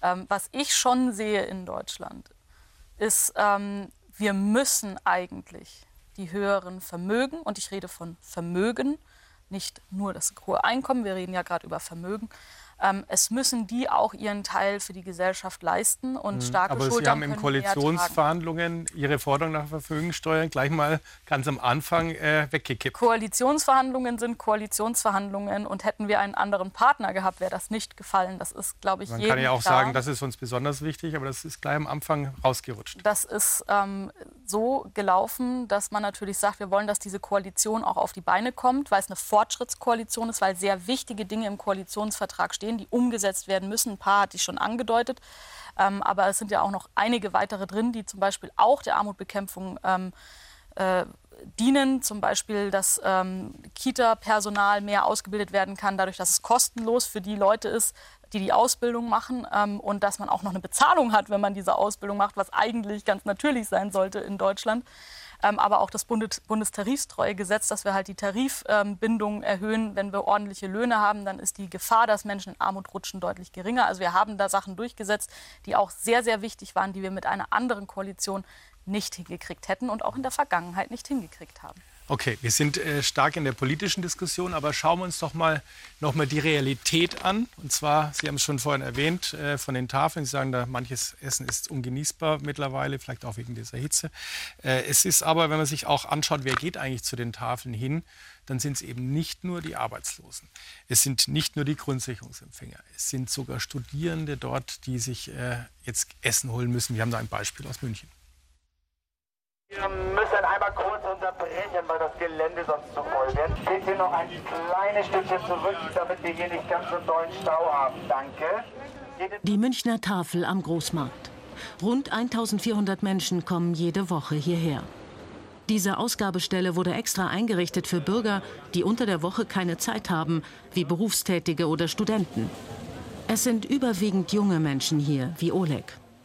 [SPEAKER 7] Ähm, was ich schon sehe in Deutschland, ist, ähm, wir müssen eigentlich die höheren Vermögen, und ich rede von Vermögen, nicht nur das hohe Einkommen, wir reden ja gerade über Vermögen, ähm, es müssen die auch ihren Teil für die Gesellschaft leisten und mhm. starke
[SPEAKER 3] Aber
[SPEAKER 7] Schultern
[SPEAKER 3] Sie haben in Koalitionsverhandlungen Ihre Forderung nach Vermögensteuer gleich mal ganz am Anfang äh, weggekippt.
[SPEAKER 7] Koalitionsverhandlungen sind Koalitionsverhandlungen und hätten wir einen anderen Partner gehabt, wäre das nicht gefallen. Das ist, glaube ich,
[SPEAKER 3] Man kann ja auch klar. sagen, das ist uns besonders wichtig, aber das ist gleich am Anfang rausgerutscht.
[SPEAKER 7] Das ist ähm, so gelaufen, dass man natürlich sagt, wir wollen, dass diese Koalition auch auf die Beine kommt, weil es eine Fortschrittskoalition ist, weil sehr wichtige Dinge im Koalitionsvertrag stehen stehen, die umgesetzt werden müssen. Ein paar hatte ich schon angedeutet. Ähm, aber es sind ja auch noch einige weitere drin, die zum Beispiel auch der Armutbekämpfung ähm, äh, dienen. Zum Beispiel, dass ähm, Kita-Personal mehr ausgebildet werden kann, dadurch, dass es kostenlos für die Leute ist, die die Ausbildung machen ähm, und dass man auch noch eine Bezahlung hat, wenn man diese Ausbildung macht, was eigentlich ganz natürlich sein sollte in Deutschland aber auch das Bundes Bundestarifstreuegesetz, dass wir halt die Tarifbindung ähm, erhöhen. Wenn wir ordentliche Löhne haben, dann ist die Gefahr, dass Menschen in Armut rutschen, deutlich geringer. Also wir haben da Sachen durchgesetzt, die auch sehr, sehr wichtig waren, die wir mit einer anderen Koalition nicht hingekriegt hätten und auch in der Vergangenheit nicht hingekriegt haben.
[SPEAKER 3] Okay, wir sind äh, stark in der politischen Diskussion, aber schauen wir uns doch mal noch mal die Realität an. Und zwar, Sie haben es schon vorhin erwähnt, äh, von den Tafeln. Sie sagen, da manches Essen ist ungenießbar mittlerweile, vielleicht auch wegen dieser Hitze. Äh, es ist aber, wenn man sich auch anschaut, wer geht eigentlich zu den Tafeln hin, dann sind es eben nicht nur die Arbeitslosen. Es sind nicht nur die Grundsicherungsempfänger. Es sind sogar Studierende dort, die sich äh, jetzt Essen holen müssen. Wir haben da ein Beispiel aus München.
[SPEAKER 8] Wir müssen einmal kurz unterbrechen, weil das Gelände sonst zu voll wird. Steht hier noch ein kleines Stückchen zurück, damit wir hier nicht ganz so dollen Stau haben. Danke.
[SPEAKER 1] Die Münchner Tafel am Großmarkt. Rund 1400 Menschen kommen jede Woche hierher. Diese Ausgabestelle wurde extra eingerichtet für Bürger, die unter der Woche keine Zeit haben, wie Berufstätige oder Studenten. Es sind überwiegend junge Menschen hier, wie Oleg.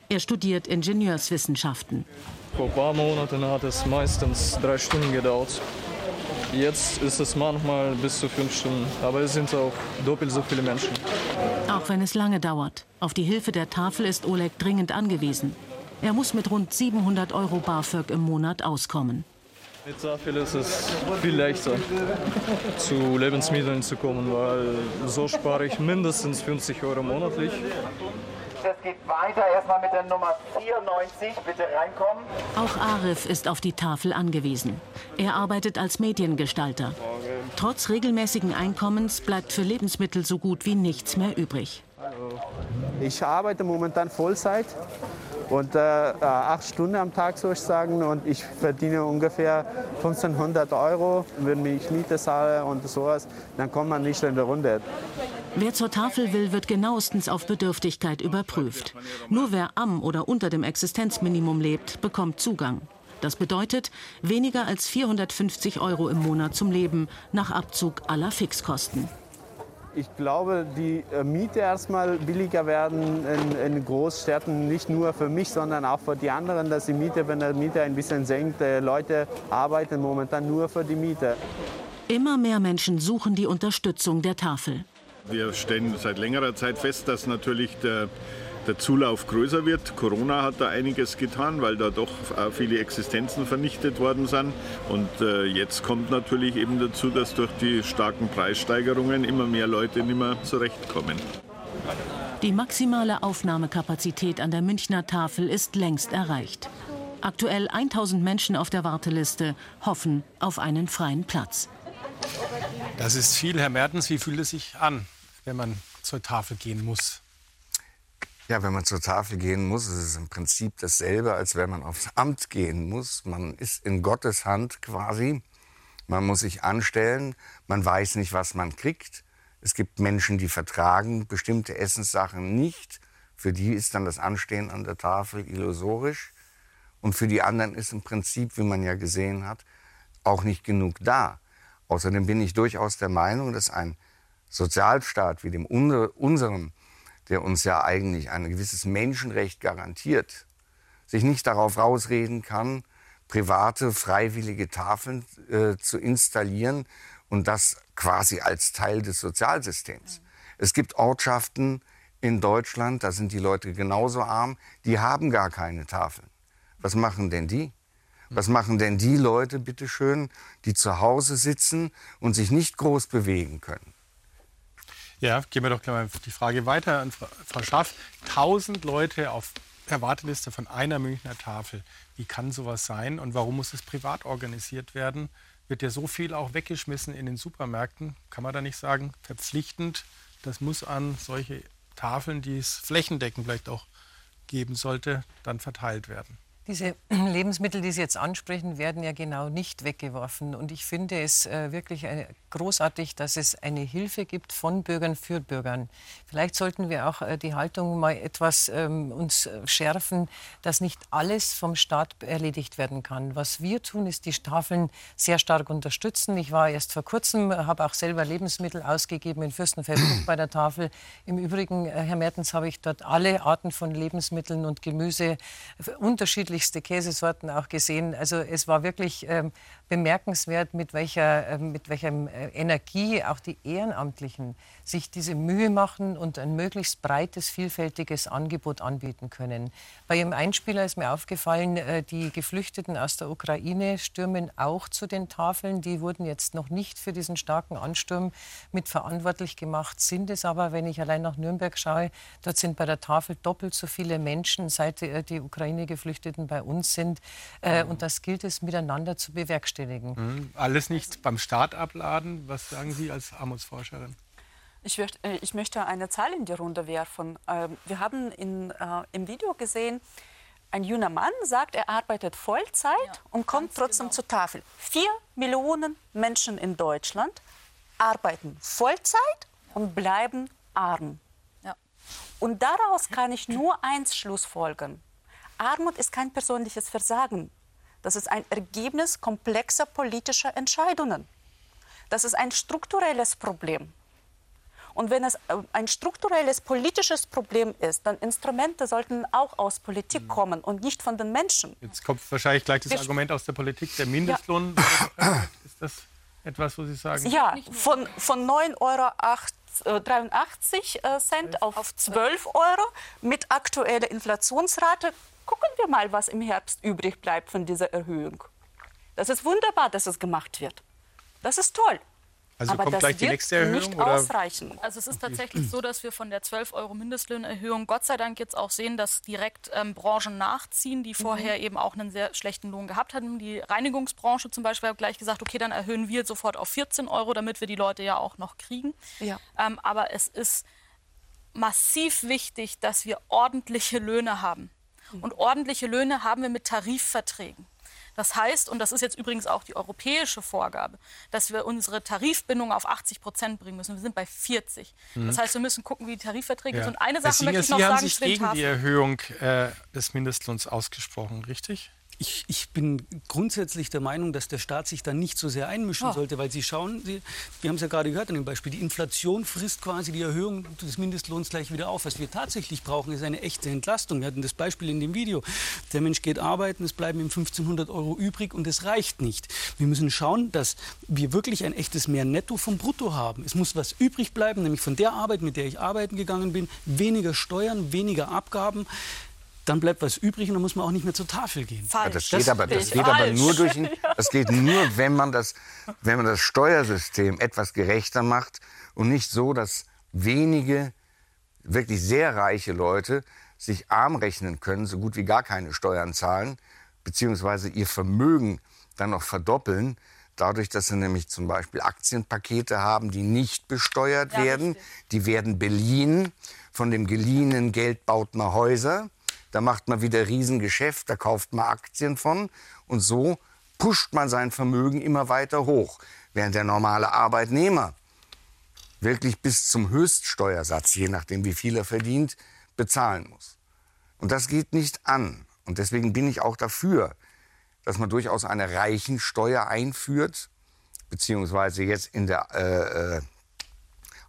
[SPEAKER 1] Er studiert Ingenieurswissenschaften.
[SPEAKER 9] Vor ein paar Monaten hat es meistens drei Stunden gedauert. Jetzt ist es manchmal bis zu fünf Stunden, aber es sind auch doppelt so viele Menschen.
[SPEAKER 1] Auch wenn es lange dauert. Auf die Hilfe der Tafel ist Oleg dringend angewiesen. Er muss mit rund 700 Euro BAföG im Monat auskommen.
[SPEAKER 9] Mit Tafel ist es viel leichter, zu Lebensmitteln zu kommen, weil so spare ich mindestens 50 Euro monatlich.
[SPEAKER 8] Es geht weiter. Erstmal mit der Nummer 94. Bitte reinkommen.
[SPEAKER 1] Auch Arif ist auf die Tafel angewiesen. Er arbeitet als Mediengestalter. Trotz regelmäßigen Einkommens bleibt für Lebensmittel so gut wie nichts mehr übrig.
[SPEAKER 10] Ich arbeite momentan Vollzeit und äh, acht Stunden am Tag soll ich sagen und ich verdiene ungefähr 1500 Euro, wenn ich Miete zahle und sowas, dann kommt man nicht in der Runde.
[SPEAKER 1] Wer zur Tafel will, wird genauestens auf Bedürftigkeit überprüft. Nur wer am oder unter dem Existenzminimum lebt, bekommt Zugang. Das bedeutet weniger als 450 Euro im Monat zum Leben nach Abzug aller Fixkosten.
[SPEAKER 10] Ich glaube, die äh, Miete erstmal billiger werden in, in, Großstädten, nicht nur für mich, sondern auch für die anderen, dass die Miete, wenn der Miete ein bisschen senkt, äh, Leute arbeiten momentan nur für die Miete.
[SPEAKER 1] Immer mehr Menschen suchen die Unterstützung der Tafel.
[SPEAKER 11] Wir stellen seit längerer Zeit fest, dass natürlich der der Zulauf größer wird. Corona hat da einiges getan, weil da doch viele Existenzen vernichtet worden sind. Und äh, jetzt kommt natürlich eben dazu, dass durch die starken Preissteigerungen immer mehr Leute nicht mehr zurechtkommen.
[SPEAKER 1] Die maximale Aufnahmekapazität an der Münchner Tafel ist längst erreicht. Aktuell 1000 Menschen auf der Warteliste hoffen auf einen freien Platz.
[SPEAKER 3] Das ist viel, Herr Mertens. Wie fühlt es sich an, wenn man zur Tafel gehen muss?
[SPEAKER 2] Ja, wenn man zur Tafel gehen muss, ist es im Prinzip dasselbe, als wenn man aufs Amt gehen muss. Man ist in Gottes Hand quasi. Man muss sich anstellen. Man weiß nicht, was man kriegt. Es gibt Menschen, die vertragen bestimmte Essenssachen nicht. Für die ist dann das Anstehen an der Tafel illusorisch. Und für die anderen ist im Prinzip, wie man ja gesehen hat, auch nicht genug da. Außerdem bin ich durchaus der Meinung, dass ein Sozialstaat wie dem unseren der uns ja eigentlich ein gewisses Menschenrecht garantiert, sich nicht darauf rausreden kann, private, freiwillige Tafeln äh, zu installieren und das quasi als Teil des Sozialsystems. Es gibt Ortschaften in Deutschland, da sind die Leute genauso arm, die haben gar keine Tafeln. Was machen denn die? Was machen denn die Leute, bitteschön, die zu Hause sitzen und sich nicht groß bewegen können?
[SPEAKER 3] Ja, gehen wir doch gleich mal die Frage weiter an Frau Schaff. Tausend Leute auf der Warteliste von einer Münchner Tafel. Wie kann sowas sein und warum muss es privat organisiert werden? Wird ja so viel auch weggeschmissen in den Supermärkten. Kann man da nicht sagen, verpflichtend, das muss an solche Tafeln, die es flächendeckend vielleicht auch geben sollte, dann verteilt werden?
[SPEAKER 4] Diese Lebensmittel, die Sie jetzt ansprechen, werden ja genau nicht weggeworfen. Und ich finde es äh, wirklich äh, großartig, dass es eine Hilfe gibt von Bürgern für Bürgern. Vielleicht sollten wir auch äh, die Haltung mal etwas ähm, uns schärfen, dass nicht alles vom Staat erledigt werden kann. Was wir tun, ist die Tafeln sehr stark unterstützen. Ich war erst vor kurzem, habe auch selber Lebensmittel ausgegeben in Fürstenfeldbruck bei der Tafel. Im Übrigen, Herr Mertens, habe ich dort alle Arten von Lebensmitteln und Gemüse unterschiedlich unterschiedlichste Käsesorten auch gesehen. Also es war wirklich ähm, bemerkenswert, mit welcher, äh, mit welcher Energie auch die Ehrenamtlichen sich diese Mühe machen und ein möglichst breites, vielfältiges Angebot anbieten können. Bei Ihrem Einspieler ist mir aufgefallen, äh, die Geflüchteten aus der Ukraine stürmen auch zu den Tafeln. Die wurden jetzt noch nicht für diesen starken Ansturm mit verantwortlich gemacht, sind es aber, wenn ich allein nach Nürnberg schaue, dort sind bei der Tafel doppelt so viele Menschen, seit äh, die Ukraine-Geflüchteten bei uns sind. Äh, und das gilt es miteinander zu bewerkstelligen.
[SPEAKER 3] Mhm. Alles nicht beim Staat abladen. Was sagen Sie als Armutsforscherin?
[SPEAKER 5] Ich, äh, ich möchte eine Zahl in die Runde werfen. Ähm, wir haben in, äh, im Video gesehen, ein junger Mann sagt, er arbeitet Vollzeit ja, und kommt trotzdem genau. zur Tafel. Vier Millionen Menschen in Deutschland arbeiten Vollzeit und bleiben arm. Ja. Und daraus kann ich nur eins schlussfolgern. Armut ist kein persönliches Versagen. Das ist ein Ergebnis komplexer politischer Entscheidungen. Das ist ein strukturelles Problem. Und wenn es äh, ein strukturelles politisches Problem ist, dann Instrumente sollten auch aus Politik mhm. kommen und nicht von den Menschen.
[SPEAKER 3] Jetzt kommt wahrscheinlich gleich das Wir Argument aus der Politik, der Mindestlohn. Ja. Ist das etwas, wo Sie sagen?
[SPEAKER 5] Ja, von, von 9,83 Euro äh, Cent auf 12 Euro mit aktueller Inflationsrate gucken wir mal, was im Herbst übrig bleibt von dieser Erhöhung. Das ist wunderbar, dass es gemacht wird. Das ist toll.
[SPEAKER 3] Also
[SPEAKER 5] Aber
[SPEAKER 3] kommt gleich die nächste Erhöhung?
[SPEAKER 5] Nicht oder? ausreichen.
[SPEAKER 7] Also es ist tatsächlich so, dass wir von der 12 Euro Mindestlöhnerhöhung Gott sei Dank jetzt auch sehen, dass direkt ähm, Branchen nachziehen, die vorher mhm. eben auch einen sehr schlechten Lohn gehabt hatten. Die Reinigungsbranche zum Beispiel hat gleich gesagt, okay, dann erhöhen wir sofort auf 14 Euro, damit wir die Leute ja auch noch kriegen. Ja. Ähm, aber es ist massiv wichtig, dass wir ordentliche Löhne haben. Mhm. Und ordentliche Löhne haben wir mit Tarifverträgen. Das heißt, und das ist jetzt übrigens auch die europäische Vorgabe, dass wir unsere Tarifbindung auf 80 Prozent bringen müssen. Wir sind bei 40. Mhm. Das heißt, wir müssen gucken, wie die Tarifverträge ja. sind. Und eine Sache möchte ich noch
[SPEAKER 3] Sie
[SPEAKER 7] sagen.
[SPEAKER 3] Sie haben sich gegen die Erhöhung äh, des Mindestlohns ausgesprochen, richtig?
[SPEAKER 6] Ich, ich, bin grundsätzlich der Meinung, dass der Staat sich da nicht so sehr einmischen oh. sollte, weil Sie schauen, Sie, wir haben es ja gerade gehört an dem Beispiel, die Inflation frisst quasi die Erhöhung des Mindestlohns gleich wieder auf. Was wir tatsächlich brauchen, ist eine echte Entlastung. Wir hatten das Beispiel in dem Video. Der Mensch geht arbeiten, es bleiben ihm 1500 Euro übrig und es reicht nicht. Wir müssen schauen, dass wir wirklich ein echtes Mehr Netto vom Brutto haben. Es muss was übrig bleiben, nämlich von der Arbeit, mit der ich arbeiten gegangen bin, weniger Steuern, weniger Abgaben dann bleibt was übrig und dann muss man auch nicht mehr zur Tafel gehen.
[SPEAKER 2] Falsch. das geht, aber, das geht aber nur durch ein, das geht nur, wenn man das, wenn man das Steuersystem etwas gerechter macht und nicht so, dass wenige wirklich sehr reiche Leute sich arm rechnen können, so gut wie gar keine Steuern zahlen, beziehungsweise ihr Vermögen dann noch verdoppeln, dadurch, dass sie nämlich zum Beispiel Aktienpakete haben, die nicht besteuert ja, werden. Richtig. Die werden beliehen. Von dem geliehenen Geld baut man Häuser. Da macht man wieder Riesengeschäft, da kauft man Aktien von und so pusht man sein Vermögen immer weiter hoch, während der normale Arbeitnehmer wirklich bis zum Höchststeuersatz, je nachdem wie viel er verdient, bezahlen muss. Und das geht nicht an. Und deswegen bin ich auch dafür, dass man durchaus eine Reichensteuer einführt, beziehungsweise jetzt in der äh, äh,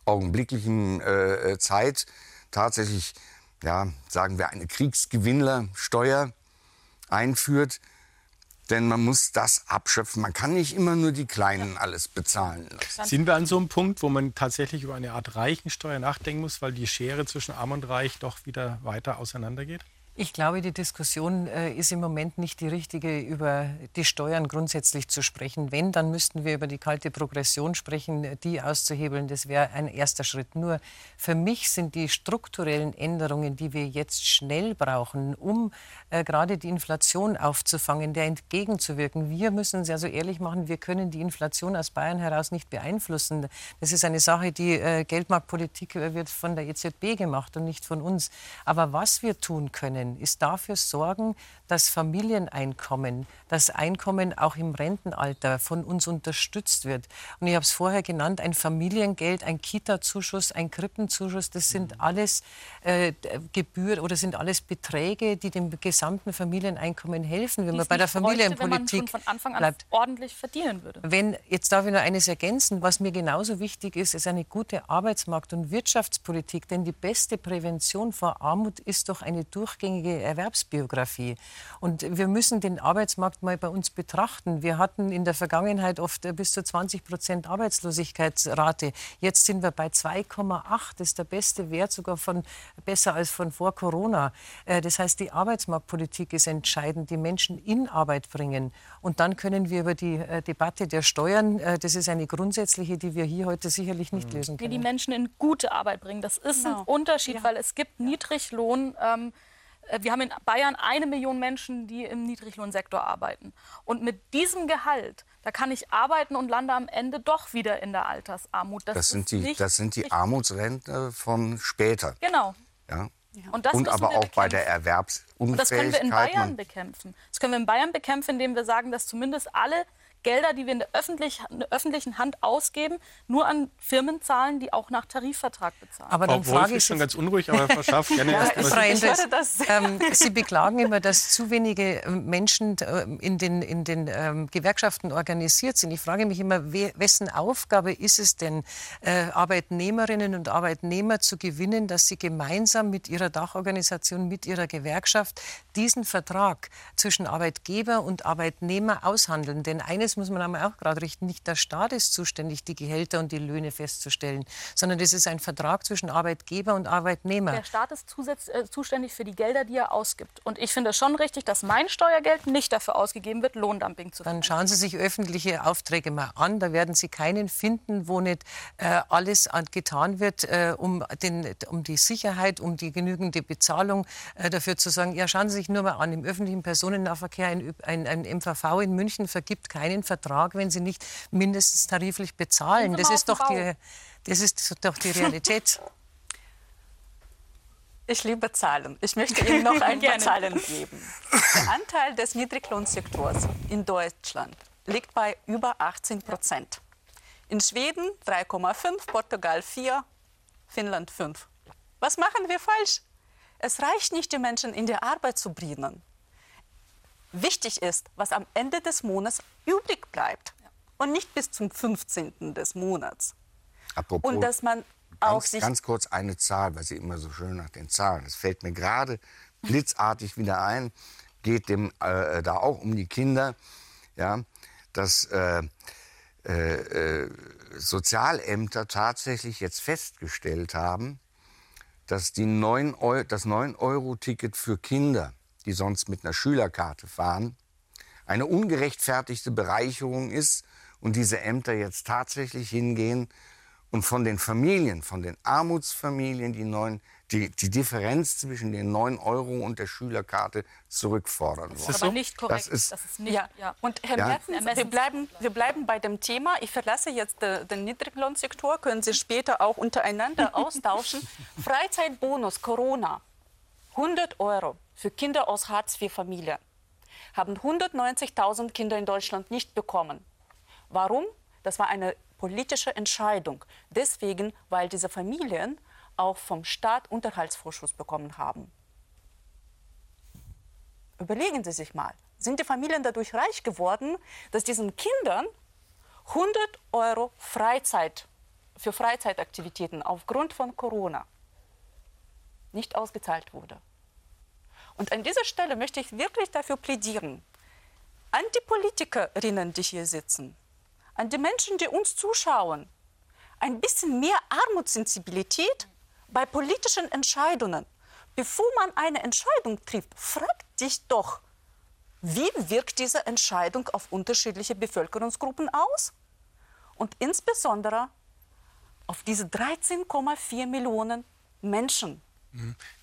[SPEAKER 2] augenblicklichen äh, äh Zeit tatsächlich ja, sagen wir, eine Kriegsgewinnlersteuer einführt. Denn man muss das abschöpfen. Man kann nicht immer nur die Kleinen alles bezahlen lassen.
[SPEAKER 3] Sind wir an so einem Punkt, wo man tatsächlich über eine Art Reichensteuer nachdenken muss, weil die Schere zwischen Arm und Reich doch wieder weiter auseinandergeht?
[SPEAKER 4] Ich glaube, die Diskussion äh, ist im Moment nicht die richtige, über die Steuern grundsätzlich zu sprechen. Wenn, dann müssten wir über die kalte Progression sprechen, die auszuhebeln. Das wäre ein erster Schritt. Nur für mich sind die strukturellen Änderungen, die wir jetzt schnell brauchen, um äh, gerade die Inflation aufzufangen, der entgegenzuwirken. Wir müssen es ja so ehrlich machen, wir können die Inflation aus Bayern heraus nicht beeinflussen. Das ist eine Sache, die äh, Geldmarktpolitik äh, wird von der EZB gemacht und nicht von uns. Aber was wir tun können, können, ist dafür sorgen, dass Familieneinkommen, das Einkommen auch im Rentenalter von uns unterstützt wird. Und ich habe es vorher genannt, ein Familiengeld, ein Kita-Zuschuss, ein Krippenzuschuss, das sind mhm. alles äh, Gebühren oder sind alles Beträge, die dem gesamten Familieneinkommen helfen, wenn man bei der Familienpolitik
[SPEAKER 7] bräuchte, wenn man von Anfang an bleibt. ordentlich verdienen würde.
[SPEAKER 4] Wenn, jetzt darf ich noch eines ergänzen, was mir genauso wichtig ist, ist eine gute Arbeitsmarkt- und Wirtschaftspolitik, denn die beste Prävention vor Armut ist doch eine durchgängige unabhängige Erwerbsbiografie. Und wir müssen den Arbeitsmarkt mal bei uns betrachten. Wir hatten in der Vergangenheit oft bis zu 20 Prozent Arbeitslosigkeitsrate. Jetzt sind wir bei 2,8. Das ist der beste Wert, sogar von, besser als von vor Corona. Äh, das heißt, die Arbeitsmarktpolitik ist entscheidend, die Menschen in Arbeit bringen. Und dann können wir über die äh, Debatte der Steuern, äh, das ist eine grundsätzliche, die wir hier heute sicherlich nicht lösen können.
[SPEAKER 7] Die Menschen in gute Arbeit bringen. Das ist genau. ein Unterschied, ja. weil es gibt Niedriglohn. Ähm, äh, wir haben in Bayern eine Million Menschen, die im Niedriglohnsektor arbeiten. Und mit diesem Gehalt, da kann ich arbeiten und lande am Ende doch wieder in der Altersarmut.
[SPEAKER 2] Das, das sind, die, nicht, das sind die Armutsrente von später.
[SPEAKER 7] Genau.
[SPEAKER 2] Ja. Und, und aber auch bei der Erwerbsunfähigkeit. Und
[SPEAKER 7] das können wir in Bayern bekämpfen. Das können wir in Bayern bekämpfen, indem wir sagen, dass zumindest alle Gelder, die wir in der, öffentlich, in der öffentlichen Hand ausgeben, nur an Firmen zahlen, die auch nach Tarifvertrag bezahlen.
[SPEAKER 3] Aber dann Frau frage ich schon ganz unruhig, aber Frau Schaff, gerne ja,
[SPEAKER 4] erst das, ähm, Sie beklagen immer, dass zu wenige ähm, Menschen äh, in den, in den ähm, Gewerkschaften organisiert sind. Ich frage mich immer, wessen Aufgabe ist es denn, äh, Arbeitnehmerinnen und Arbeitnehmer zu gewinnen, dass sie gemeinsam mit ihrer Dachorganisation, mit ihrer Gewerkschaft diesen Vertrag zwischen Arbeitgeber und Arbeitnehmer aushandeln. Denn eines eines muss man einmal auch gerade richten. Nicht der Staat ist zuständig, die Gehälter und die Löhne festzustellen, sondern das ist ein Vertrag zwischen Arbeitgeber und Arbeitnehmer.
[SPEAKER 7] Der Staat ist äh, zuständig für die Gelder, die er ausgibt. Und ich finde es schon richtig, dass mein Steuergeld nicht dafür ausgegeben wird, Lohndumping zu
[SPEAKER 4] Dann schauen Sie sich öffentliche Aufträge mal an. Da werden Sie keinen finden, wo nicht äh, alles getan wird, äh, um, den, um die Sicherheit, um die genügende Bezahlung äh, dafür zu sagen, ja, schauen Sie sich nur mal an, im öffentlichen Personennahverkehr ein, ein, ein MVV in München vergibt keinen Vertrag, wenn Sie nicht mindestens tariflich bezahlen. Das ist, doch die, das ist doch die Realität.
[SPEAKER 5] Ich liebe Zahlen. Ich möchte Ihnen noch ein paar Zahlen geben. Der Anteil des Niedriglohnsektors in Deutschland liegt bei über 18 Prozent. In Schweden 3,5, Portugal 4, Finnland 5. Was machen wir falsch? Es reicht nicht, die Menschen in der Arbeit zu bringen. Wichtig ist, was am Ende des Monats übrig bleibt und nicht bis zum 15. des Monats.
[SPEAKER 2] Apropos, und dass man auch ganz, sich ganz kurz eine Zahl, weil Sie immer so schön nach den Zahlen. Das fällt mir gerade blitzartig wieder ein. Geht dem äh, da auch um die Kinder, ja, dass äh, äh, äh Sozialämter tatsächlich jetzt festgestellt haben, dass die 9 Euro, das 9-Euro-Ticket für Kinder, die sonst mit einer Schülerkarte fahren, eine ungerechtfertigte Bereicherung ist und diese Ämter jetzt tatsächlich hingehen und von den Familien, von den Armutsfamilien, die, neun, die, die Differenz zwischen den 9 Euro und der Schülerkarte zurückfordern wollen.
[SPEAKER 7] Das ist aber nicht korrekt. Das
[SPEAKER 5] ist, das ist nicht, ja. ja. Und Herr ja? Mertens, wir bleiben, wir bleiben bei dem Thema. Ich verlasse jetzt den, den Niedriglohnsektor, können Sie später auch untereinander austauschen. Freizeitbonus, Corona, 100 Euro für Kinder aus Hartz-IV-Familien haben 190.000 Kinder in Deutschland nicht bekommen. Warum? Das war eine politische Entscheidung. Deswegen, weil diese Familien auch vom Staat Unterhaltsvorschuss bekommen haben. Überlegen Sie sich mal, sind die Familien dadurch reich geworden, dass diesen Kindern 100 Euro Freizeit für Freizeitaktivitäten aufgrund von Corona nicht ausgezahlt wurde? Und an dieser Stelle möchte ich wirklich dafür plädieren, an die Politikerinnen, die hier sitzen, an die Menschen, die uns zuschauen, ein bisschen mehr Armutssensibilität bei politischen Entscheidungen. Bevor man eine Entscheidung trifft, fragt dich doch, wie wirkt diese Entscheidung auf unterschiedliche Bevölkerungsgruppen aus? Und insbesondere auf diese 13,4 Millionen Menschen.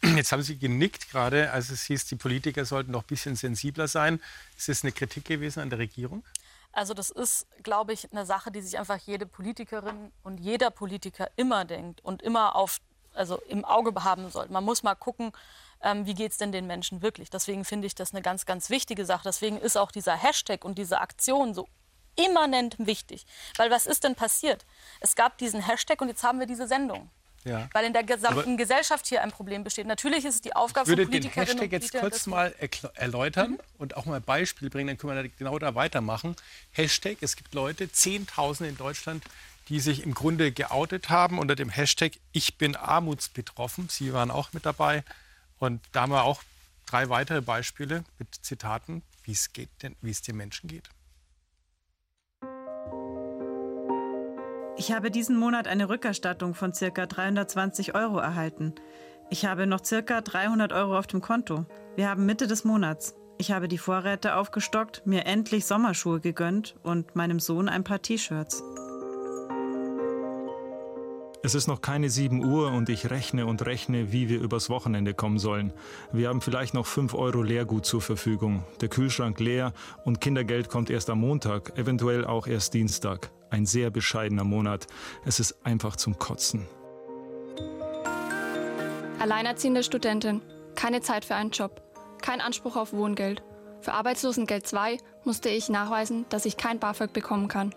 [SPEAKER 3] Jetzt haben Sie genickt gerade, als es hieß, die Politiker sollten noch ein bisschen sensibler sein. Ist das eine Kritik gewesen an der Regierung?
[SPEAKER 7] Also das ist, glaube ich, eine Sache, die sich einfach jede Politikerin und jeder Politiker immer denkt und immer auf, also im Auge haben sollte. Man muss mal gucken, ähm, wie geht es denn den Menschen wirklich. Deswegen finde ich das eine ganz, ganz wichtige Sache. Deswegen ist auch dieser Hashtag und diese Aktion so immanent wichtig. Weil was ist denn passiert? Es gab diesen Hashtag und jetzt haben wir diese Sendung. Ja. Weil in der gesamten Aber Gesellschaft hier ein Problem besteht. Natürlich ist es die Aufgabe
[SPEAKER 3] von Politikerinnen und Politikern. Ich würde den Hashtag jetzt kurz mal erläutern mhm. und auch mal ein Beispiel bringen, dann können wir genau da weitermachen. Hashtag, es gibt Leute, Zehntausende in Deutschland, die sich im Grunde geoutet haben unter dem Hashtag Ich bin armutsbetroffen. Sie waren auch mit dabei. Und da haben wir auch drei weitere Beispiele mit Zitaten, wie es geht, wie es den Menschen geht.
[SPEAKER 12] Ich habe diesen Monat eine Rückerstattung von ca. 320 Euro erhalten. Ich habe noch ca. 300 Euro auf dem Konto. Wir haben Mitte des Monats. Ich habe die Vorräte aufgestockt, mir endlich Sommerschuhe gegönnt und meinem Sohn ein paar T-Shirts.
[SPEAKER 13] Es ist noch keine 7 Uhr und ich rechne und rechne, wie wir übers Wochenende kommen sollen. Wir haben vielleicht noch 5 Euro Leergut zur Verfügung, der Kühlschrank leer und Kindergeld kommt erst am Montag, eventuell auch erst Dienstag. Ein sehr bescheidener Monat. Es ist einfach zum Kotzen.
[SPEAKER 14] Alleinerziehende Studentin. Keine Zeit für einen Job. Kein Anspruch auf Wohngeld. Für Arbeitslosengeld 2 musste ich nachweisen, dass ich kein BAföG bekommen kann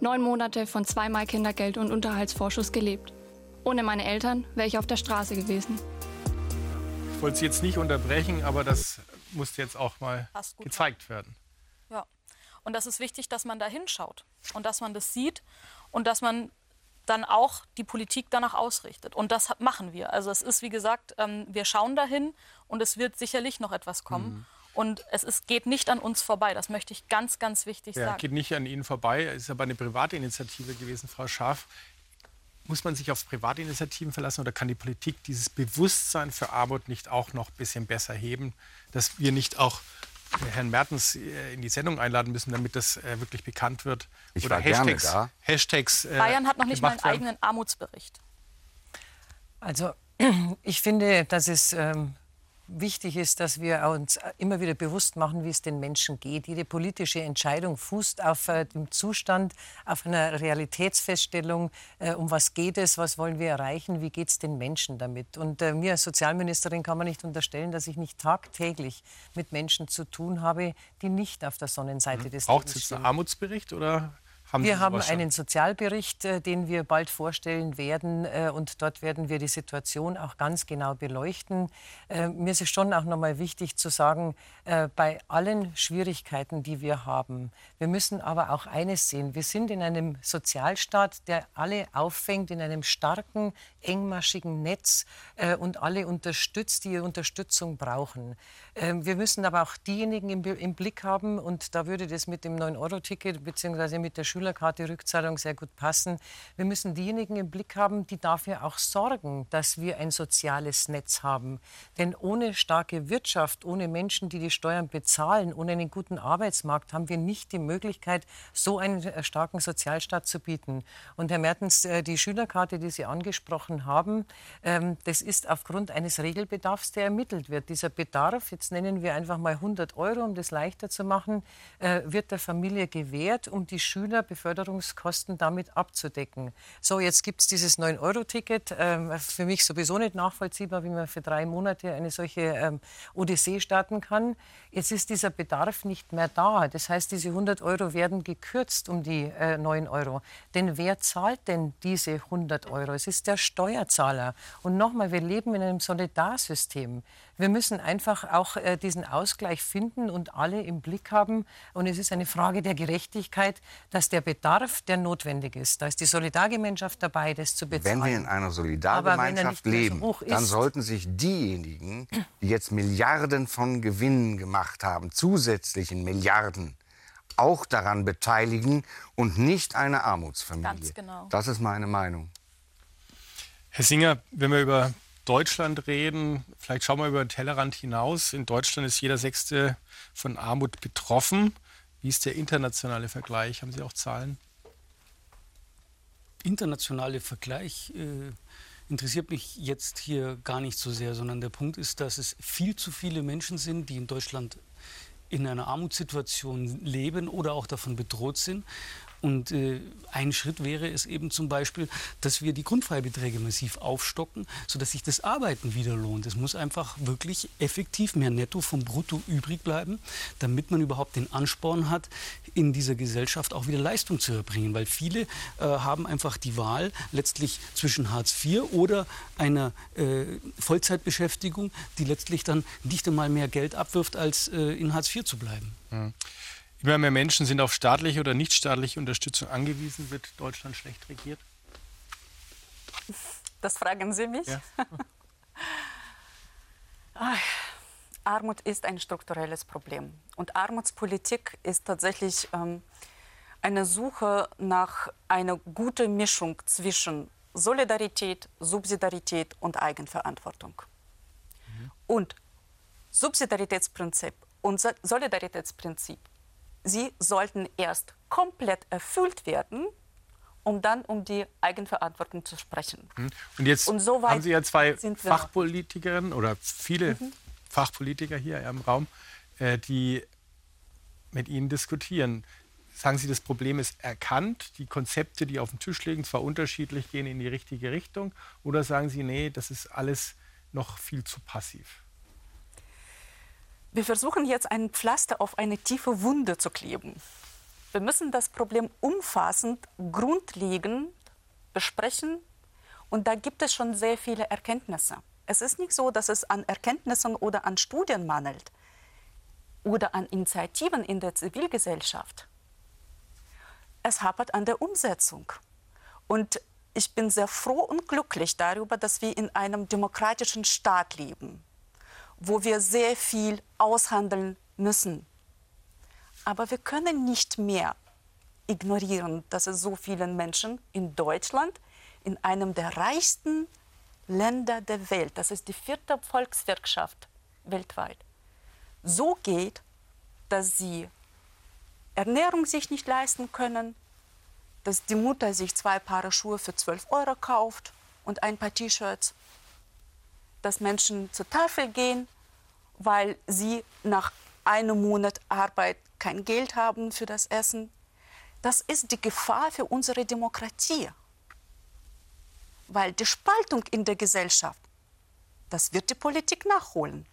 [SPEAKER 14] neun Monate von zweimal Kindergeld und Unterhaltsvorschuss gelebt. Ohne meine Eltern wäre ich auf der Straße gewesen.
[SPEAKER 3] Ich wollte Sie jetzt nicht unterbrechen, aber das muss jetzt auch mal gezeigt werden.
[SPEAKER 7] Und das ist wichtig, dass man da hinschaut und dass man das sieht und dass man dann auch die Politik danach ausrichtet. Und das machen wir. Also es ist, wie gesagt, ähm, wir schauen dahin und es wird sicherlich noch etwas kommen. Mhm. Und es ist, geht nicht an uns vorbei. Das möchte ich ganz, ganz wichtig
[SPEAKER 3] ja,
[SPEAKER 7] sagen.
[SPEAKER 3] Geht nicht an Ihnen vorbei. Es ist aber eine private Initiative gewesen, Frau Schaaf. Muss man sich auf private Initiativen verlassen oder kann die Politik dieses Bewusstsein für Armut nicht auch noch ein bisschen besser heben, dass wir nicht auch Herrn Mertens äh, in die Sendung einladen müssen, damit das äh, wirklich bekannt wird?
[SPEAKER 2] Ich
[SPEAKER 3] oder
[SPEAKER 2] war
[SPEAKER 3] Hashtags,
[SPEAKER 2] gerne da.
[SPEAKER 3] Hashtags, äh,
[SPEAKER 7] Bayern hat noch nicht mal einen
[SPEAKER 3] werden.
[SPEAKER 7] eigenen Armutsbericht.
[SPEAKER 4] Also ich finde, dass es ähm, wichtig ist, dass wir uns immer wieder bewusst machen, wie es den Menschen geht. Jede politische Entscheidung fußt auf äh, dem Zustand, auf einer Realitätsfeststellung, äh, um was geht es, was wollen wir erreichen, wie geht es den Menschen damit. Und äh, mir als Sozialministerin kann man nicht unterstellen, dass ich nicht tagtäglich mit Menschen zu tun habe, die nicht auf der Sonnenseite
[SPEAKER 3] Mhm.
[SPEAKER 4] des
[SPEAKER 3] Braucht
[SPEAKER 4] Lebens
[SPEAKER 3] es
[SPEAKER 4] stehen.
[SPEAKER 3] einen Armutsbericht oder haben
[SPEAKER 4] wir haben einen Sozialbericht, äh, den wir bald vorstellen werden. äh, Und dort werden wir die Situation auch ganz genau beleuchten. Äh, Mir ist es schon auch noch mal wichtig zu sagen, bei allen Schwierigkeiten, die wir haben, wir müssen aber auch eines sehen. Wir sind in einem Sozialstaat, der alle auffängt, in einem starken, engmaschigen Netz und alle unterstützt, die Unterstützung brauchen. Ähm, Wir müssen aber auch diejenigen im, Blick haben, und da würde das mit dem 9-Euro-Ticket bzw. mit der Schülerkarte Rückzahlung sehr gut passen. Wir müssen diejenigen im Blick haben, die dafür auch sorgen, dass wir ein soziales Netz haben. Denn ohne starke Wirtschaft, ohne Menschen, die die Steuern bezahlen, ohne einen guten Arbeitsmarkt, haben wir nicht die Möglichkeit, so einen äh, starken Sozialstaat zu bieten. Und Herr Mertens, äh, die Schülerkarte, die Sie angesprochen haben, ähm, das ist aufgrund eines Regelbedarfs, der ermittelt wird. Dieser Bedarf, jetzt nennen wir einfach mal 100 Euro, um das leichter zu machen, äh, wird der Familie gewährt, um die Schülerbeförderungskosten damit abzudecken. So, jetzt gibt es dieses 9-Euro-Ticket. Ähm, für mich sowieso nicht nachvollziehbar, wie man für drei Monate eine solche ähm, Odyssee starten kann. Jetzt ist dieser Bedarf nicht mehr da. Das heißt, diese 100 Euro werden gekürzt um die äh, 9 Euro. Denn wer zahlt denn diese 100 Euro? Es ist der Steuerzahler. Und nochmal, wir leben in einem Solidarsystem. Wir müssen einfach auch äh, diesen Ausgleich finden und alle im Blick haben. Und es ist eine Frage der Gerechtigkeit, dass der Bedarf, der notwendig ist, da ist die Solidargemeinschaft dabei, das zu bezahlen.
[SPEAKER 2] Wenn wir in einer
[SPEAKER 4] er
[SPEAKER 2] Solidargemeinschaft
[SPEAKER 4] so
[SPEAKER 2] leben,
[SPEAKER 4] hoch
[SPEAKER 2] dann sollten sich diejenigen, die jetzt Milliarden von Gewinnen gemacht haben, zusätzlichen Milliarden, auch daran beteiligen und nicht eine Armutsfamilie.
[SPEAKER 7] Ganz genau.
[SPEAKER 2] Das ist meine Meinung.
[SPEAKER 3] Herr Singer, wenn wir über Deutschland reden, vielleicht schauen wir über den Tellerrand hinaus. In Deutschland ist jeder Sechste von Armut betroffen. Wie ist der internationale Vergleich? Haben Sie auch Zahlen?
[SPEAKER 6] internationale Vergleich äh, interessiert mich jetzt hier gar nicht so sehr, sondern der Punkt ist, dass es viel zu viele Menschen sind, die in Deutschland in einer Armutssituation leben oder auch davon bedroht sind. Und äh, ein Schritt wäre es eben zum Beispiel, dass wir die Grundfreibeträge massiv aufstocken, sodass sich das Arbeiten wieder lohnt. Es muss einfach wirklich effektiv mehr Netto vom Brutto übrig bleiben, damit man überhaupt den Ansporn hat, in dieser Gesellschaft auch wieder Leistung zu erbringen. Weil viele äh, haben einfach die Wahl letztlich zwischen Hartz IV oder einer äh, Vollzeitbeschäftigung, die letztlich dann nicht einmal mehr Geld abwirft, als äh, in Hartz IV zu bleiben.
[SPEAKER 3] Hm. Immer mehr Menschen sind auf staatliche oder nichtstaatliche Unterstützung angewiesen. Wird Deutschland schlecht regiert?
[SPEAKER 5] Das fragen Sie mich?
[SPEAKER 3] Ja.
[SPEAKER 5] Ah, Armut ist ein strukturelles Problem. Und Armutspolitik ist tatsächlich ähm, eine Suche nach einer guten Mischung zwischen Solidarität, Subsidiarität und Eigenverantwortung. Und Subsidiaritätsprinzip und So- Solidaritätsprinzip, sie sollten erst komplett erfüllt werden, um dann um die Eigenverantwortung zu sprechen.
[SPEAKER 3] Hm. Und jetzt
[SPEAKER 5] Und so
[SPEAKER 3] haben Sie ja zwei. Fachpolitikerinnen oder viele
[SPEAKER 5] Mhm.
[SPEAKER 3] Fachpolitiker hier im Raum, äh, die mit Ihnen diskutieren. Sagen Sie, das Problem ist erkannt, die Konzepte, die auf dem Tisch liegen, zwar unterschiedlich, gehen in die richtige Richtung, oder sagen Sie, nee, das ist alles noch viel zu passiv?
[SPEAKER 5] Wir versuchen jetzt ein Pflaster auf eine tiefe Wunde zu kleben. Wir müssen das Problem umfassend, grundlegend besprechen. Und da gibt es schon sehr viele Erkenntnisse. Es ist nicht so, dass es an Erkenntnissen oder an Studien mangelt oder an Initiativen in der Zivilgesellschaft. Es hapert an der Umsetzung. Und ich bin sehr froh und glücklich darüber, dass wir in einem demokratischen Staat leben wo wir sehr viel aushandeln müssen. Aber wir können nicht mehr ignorieren, dass es so vielen Menschen in Deutschland, in einem der reichsten Länder der Welt, das ist die vierte Volkswirtschaft weltweit, so geht, dass sie Ernährung sich nicht leisten können, dass die Mutter sich zwei Paare Schuhe für 12 Euro kauft und ein paar T-Shirts, dass Menschen zur Tafel gehen, weil sie nach einem Monat Arbeit kein Geld haben für das Essen. Das ist die Gefahr für unsere Demokratie. Weil die Spaltung in der Gesellschaft, das wird die Politik nachholen.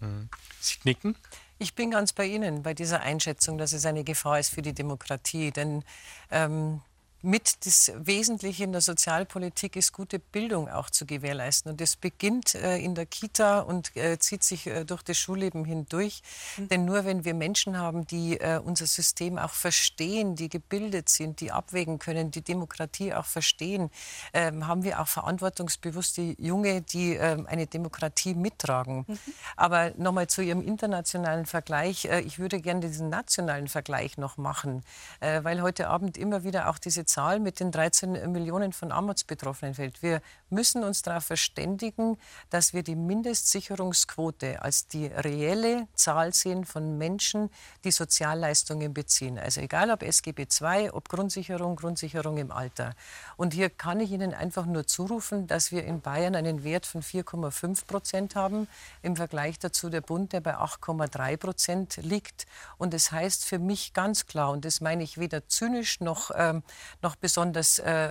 [SPEAKER 3] Mhm. Sie knicken?
[SPEAKER 4] Ich bin ganz bei Ihnen bei dieser Einschätzung, dass es eine Gefahr ist für die Demokratie. Denn ähm, mit das Wesentliche in der Sozialpolitik ist, gute Bildung auch zu gewährleisten. Und das beginnt äh, in der Kita und äh, zieht sich äh, durch das Schulleben hindurch. Mhm. Denn nur wenn wir Menschen haben, die äh, unser System auch verstehen, die gebildet sind, die abwägen können, die Demokratie auch verstehen, ähm, haben wir auch verantwortungsbewusste Junge, die ähm, eine Demokratie mittragen. Mhm. Aber nochmal zu Ihrem internationalen Vergleich. Äh, ich würde gerne diesen nationalen Vergleich noch machen, äh, weil heute Abend immer wieder auch diese Zahl mit den 13 Millionen von Armutsbetroffenen fällt. Wir müssen uns darauf verständigen, dass wir die Mindestsicherungsquote als die reelle Zahl sehen von Menschen, die Sozialleistungen beziehen. Also egal ob SGB II, ob Grundsicherung, Grundsicherung im Alter. Und hier kann ich Ihnen einfach nur zurufen, dass wir in Bayern einen Wert von 4,5 Prozent haben. Im Vergleich dazu der Bund, der bei 8,3 Prozent liegt. Und das heißt für mich ganz klar, und das meine ich weder zynisch noch, ähm, noch besonders äh,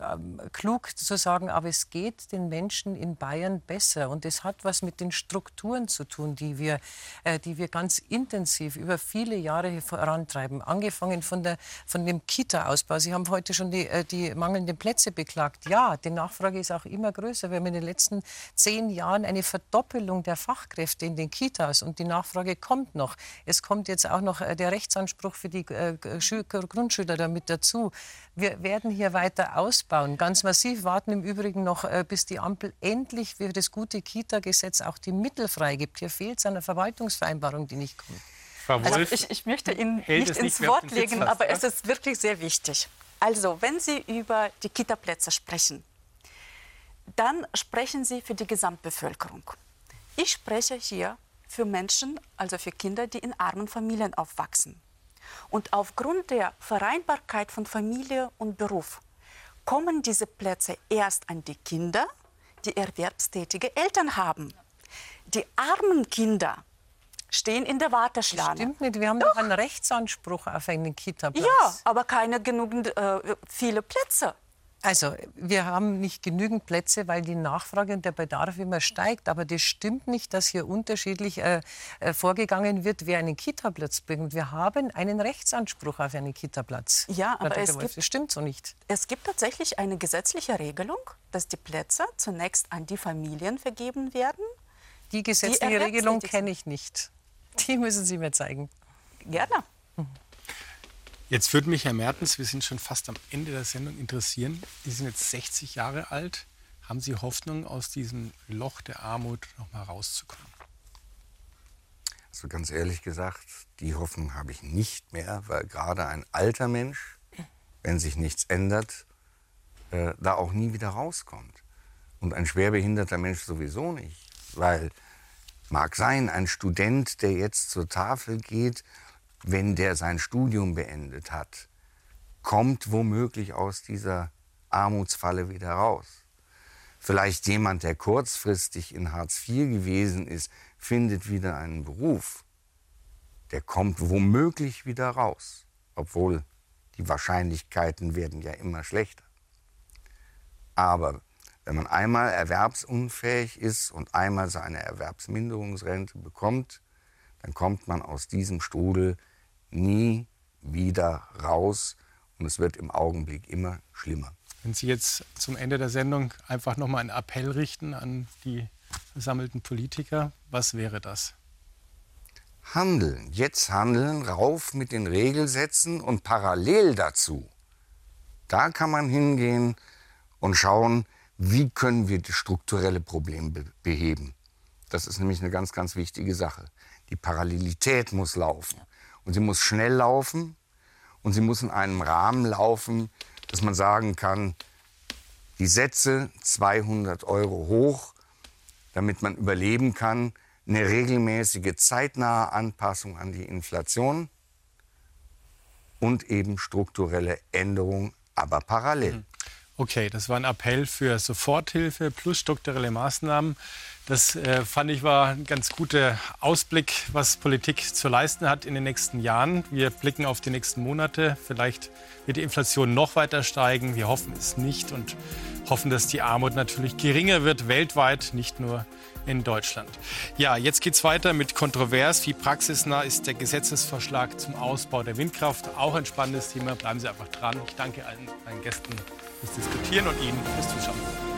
[SPEAKER 4] klug zu sagen, aber es geht den Menschen in Bayern besser. Und es hat was mit den Strukturen zu tun, die wir, äh, die wir ganz intensiv über viele Jahre vorantreiben. Angefangen von, der, von dem Kita-Ausbau. Sie haben heute schon die, äh, die mangelnden Plätze beklagt. Ja, die Nachfrage ist auch immer größer. Wir haben in den letzten zehn Jahren eine Verdoppelung der Fachkräfte in den Kitas und die Nachfrage kommt noch. Es kommt jetzt auch noch äh, der Rechtsanspruch für die äh, Grundschüler damit dazu. Wir werden hier weiter ausbauen. Ganz massiv warten im Übrigen noch, äh, bis die Ampel endlich für das gute Kita-Gesetz auch die Mittel freigibt. Hier fehlt es an der Verwaltungsvereinbarung, die nicht kommt.
[SPEAKER 5] Frau Wolf, also ich, ich möchte Ihnen nicht ins nicht Wort legen, aber ne? es ist wirklich sehr wichtig. Also, wenn Sie über die Kita-Plätze sprechen, dann sprechen Sie für die Gesamtbevölkerung. Ich spreche hier für Menschen, also für Kinder, die in armen Familien aufwachsen. Und aufgrund der Vereinbarkeit von Familie und Beruf kommen diese Plätze erst an die Kinder, die erwerbstätige Eltern haben. Die armen Kinder stehen in der Warteschlange. Das
[SPEAKER 4] stimmt nicht. Wir haben doch, doch einen Rechtsanspruch auf einen Kita-Platz.
[SPEAKER 5] Ja, aber keine genügend äh, viele Plätze.
[SPEAKER 4] Also, wir haben nicht genügend Plätze, weil die Nachfrage und der Bedarf immer steigt. Aber das stimmt nicht, dass hier unterschiedlich äh, äh, vorgegangen wird, wer einen Kita-Platz bringt. Wir haben einen Rechtsanspruch auf einen Kita-Platz.
[SPEAKER 5] Ja, aber es gibt,
[SPEAKER 4] das stimmt so nicht.
[SPEAKER 5] Es gibt tatsächlich eine gesetzliche Regelung, dass die Plätze zunächst an die Familien vergeben werden.
[SPEAKER 4] Die gesetzliche die Regelung kenne ich nicht. Die müssen Sie mir zeigen.
[SPEAKER 5] Gerne.
[SPEAKER 3] Jetzt würde mich, Herr Mertens, wir sind schon fast am Ende der Sendung, interessieren. Sie sind jetzt 60 Jahre alt. Haben Sie Hoffnung, aus diesem Loch der Armut noch mal rauszukommen?
[SPEAKER 2] Also ganz ehrlich gesagt, die Hoffnung habe ich nicht mehr, weil gerade ein alter Mensch, wenn sich nichts ändert, äh, da auch nie wieder rauskommt. Und ein schwerbehinderter Mensch sowieso nicht, weil mag sein, ein Student, der jetzt zur Tafel geht wenn der sein Studium beendet hat, kommt womöglich aus dieser Armutsfalle wieder raus. Vielleicht jemand, der kurzfristig in Hartz IV gewesen ist, findet wieder einen Beruf. Der kommt womöglich wieder raus, obwohl die Wahrscheinlichkeiten werden ja immer schlechter. Aber wenn man einmal erwerbsunfähig ist und einmal seine Erwerbsminderungsrente bekommt, dann kommt man aus diesem Strudel nie wieder raus und es wird im Augenblick immer schlimmer.
[SPEAKER 3] Wenn Sie jetzt zum Ende der Sendung einfach nochmal einen Appell richten an die versammelten Politiker, was wäre das?
[SPEAKER 2] Handeln, jetzt handeln, rauf mit den Regelsätzen und parallel dazu, da kann man hingehen und schauen, wie können wir das strukturelle Problem be beheben. Das ist nämlich eine ganz, ganz wichtige Sache. Die Parallelität muss laufen. Und sie muss schnell laufen und sie muss in einem Rahmen laufen, dass man sagen kann, die Sätze 200 Euro hoch, damit man überleben kann, eine regelmäßige zeitnahe Anpassung an die Inflation und eben strukturelle Änderungen, aber parallel.
[SPEAKER 3] Okay, das war ein Appell für Soforthilfe plus strukturelle Maßnahmen. Das äh, fand ich war ein ganz guter Ausblick, was Politik zu leisten hat in den nächsten Jahren. Wir blicken auf die nächsten Monate. Vielleicht wird die Inflation noch weiter steigen. Wir hoffen es nicht und hoffen, dass die Armut natürlich geringer wird weltweit, nicht nur in Deutschland. Ja, jetzt geht es weiter mit kontrovers. Wie praxisnah ist der Gesetzesvorschlag zum Ausbau der Windkraft? Auch ein spannendes Thema. Bleiben Sie einfach dran. Ich danke allen meinen Gästen fürs Diskutieren und Ihnen fürs Zuschauen.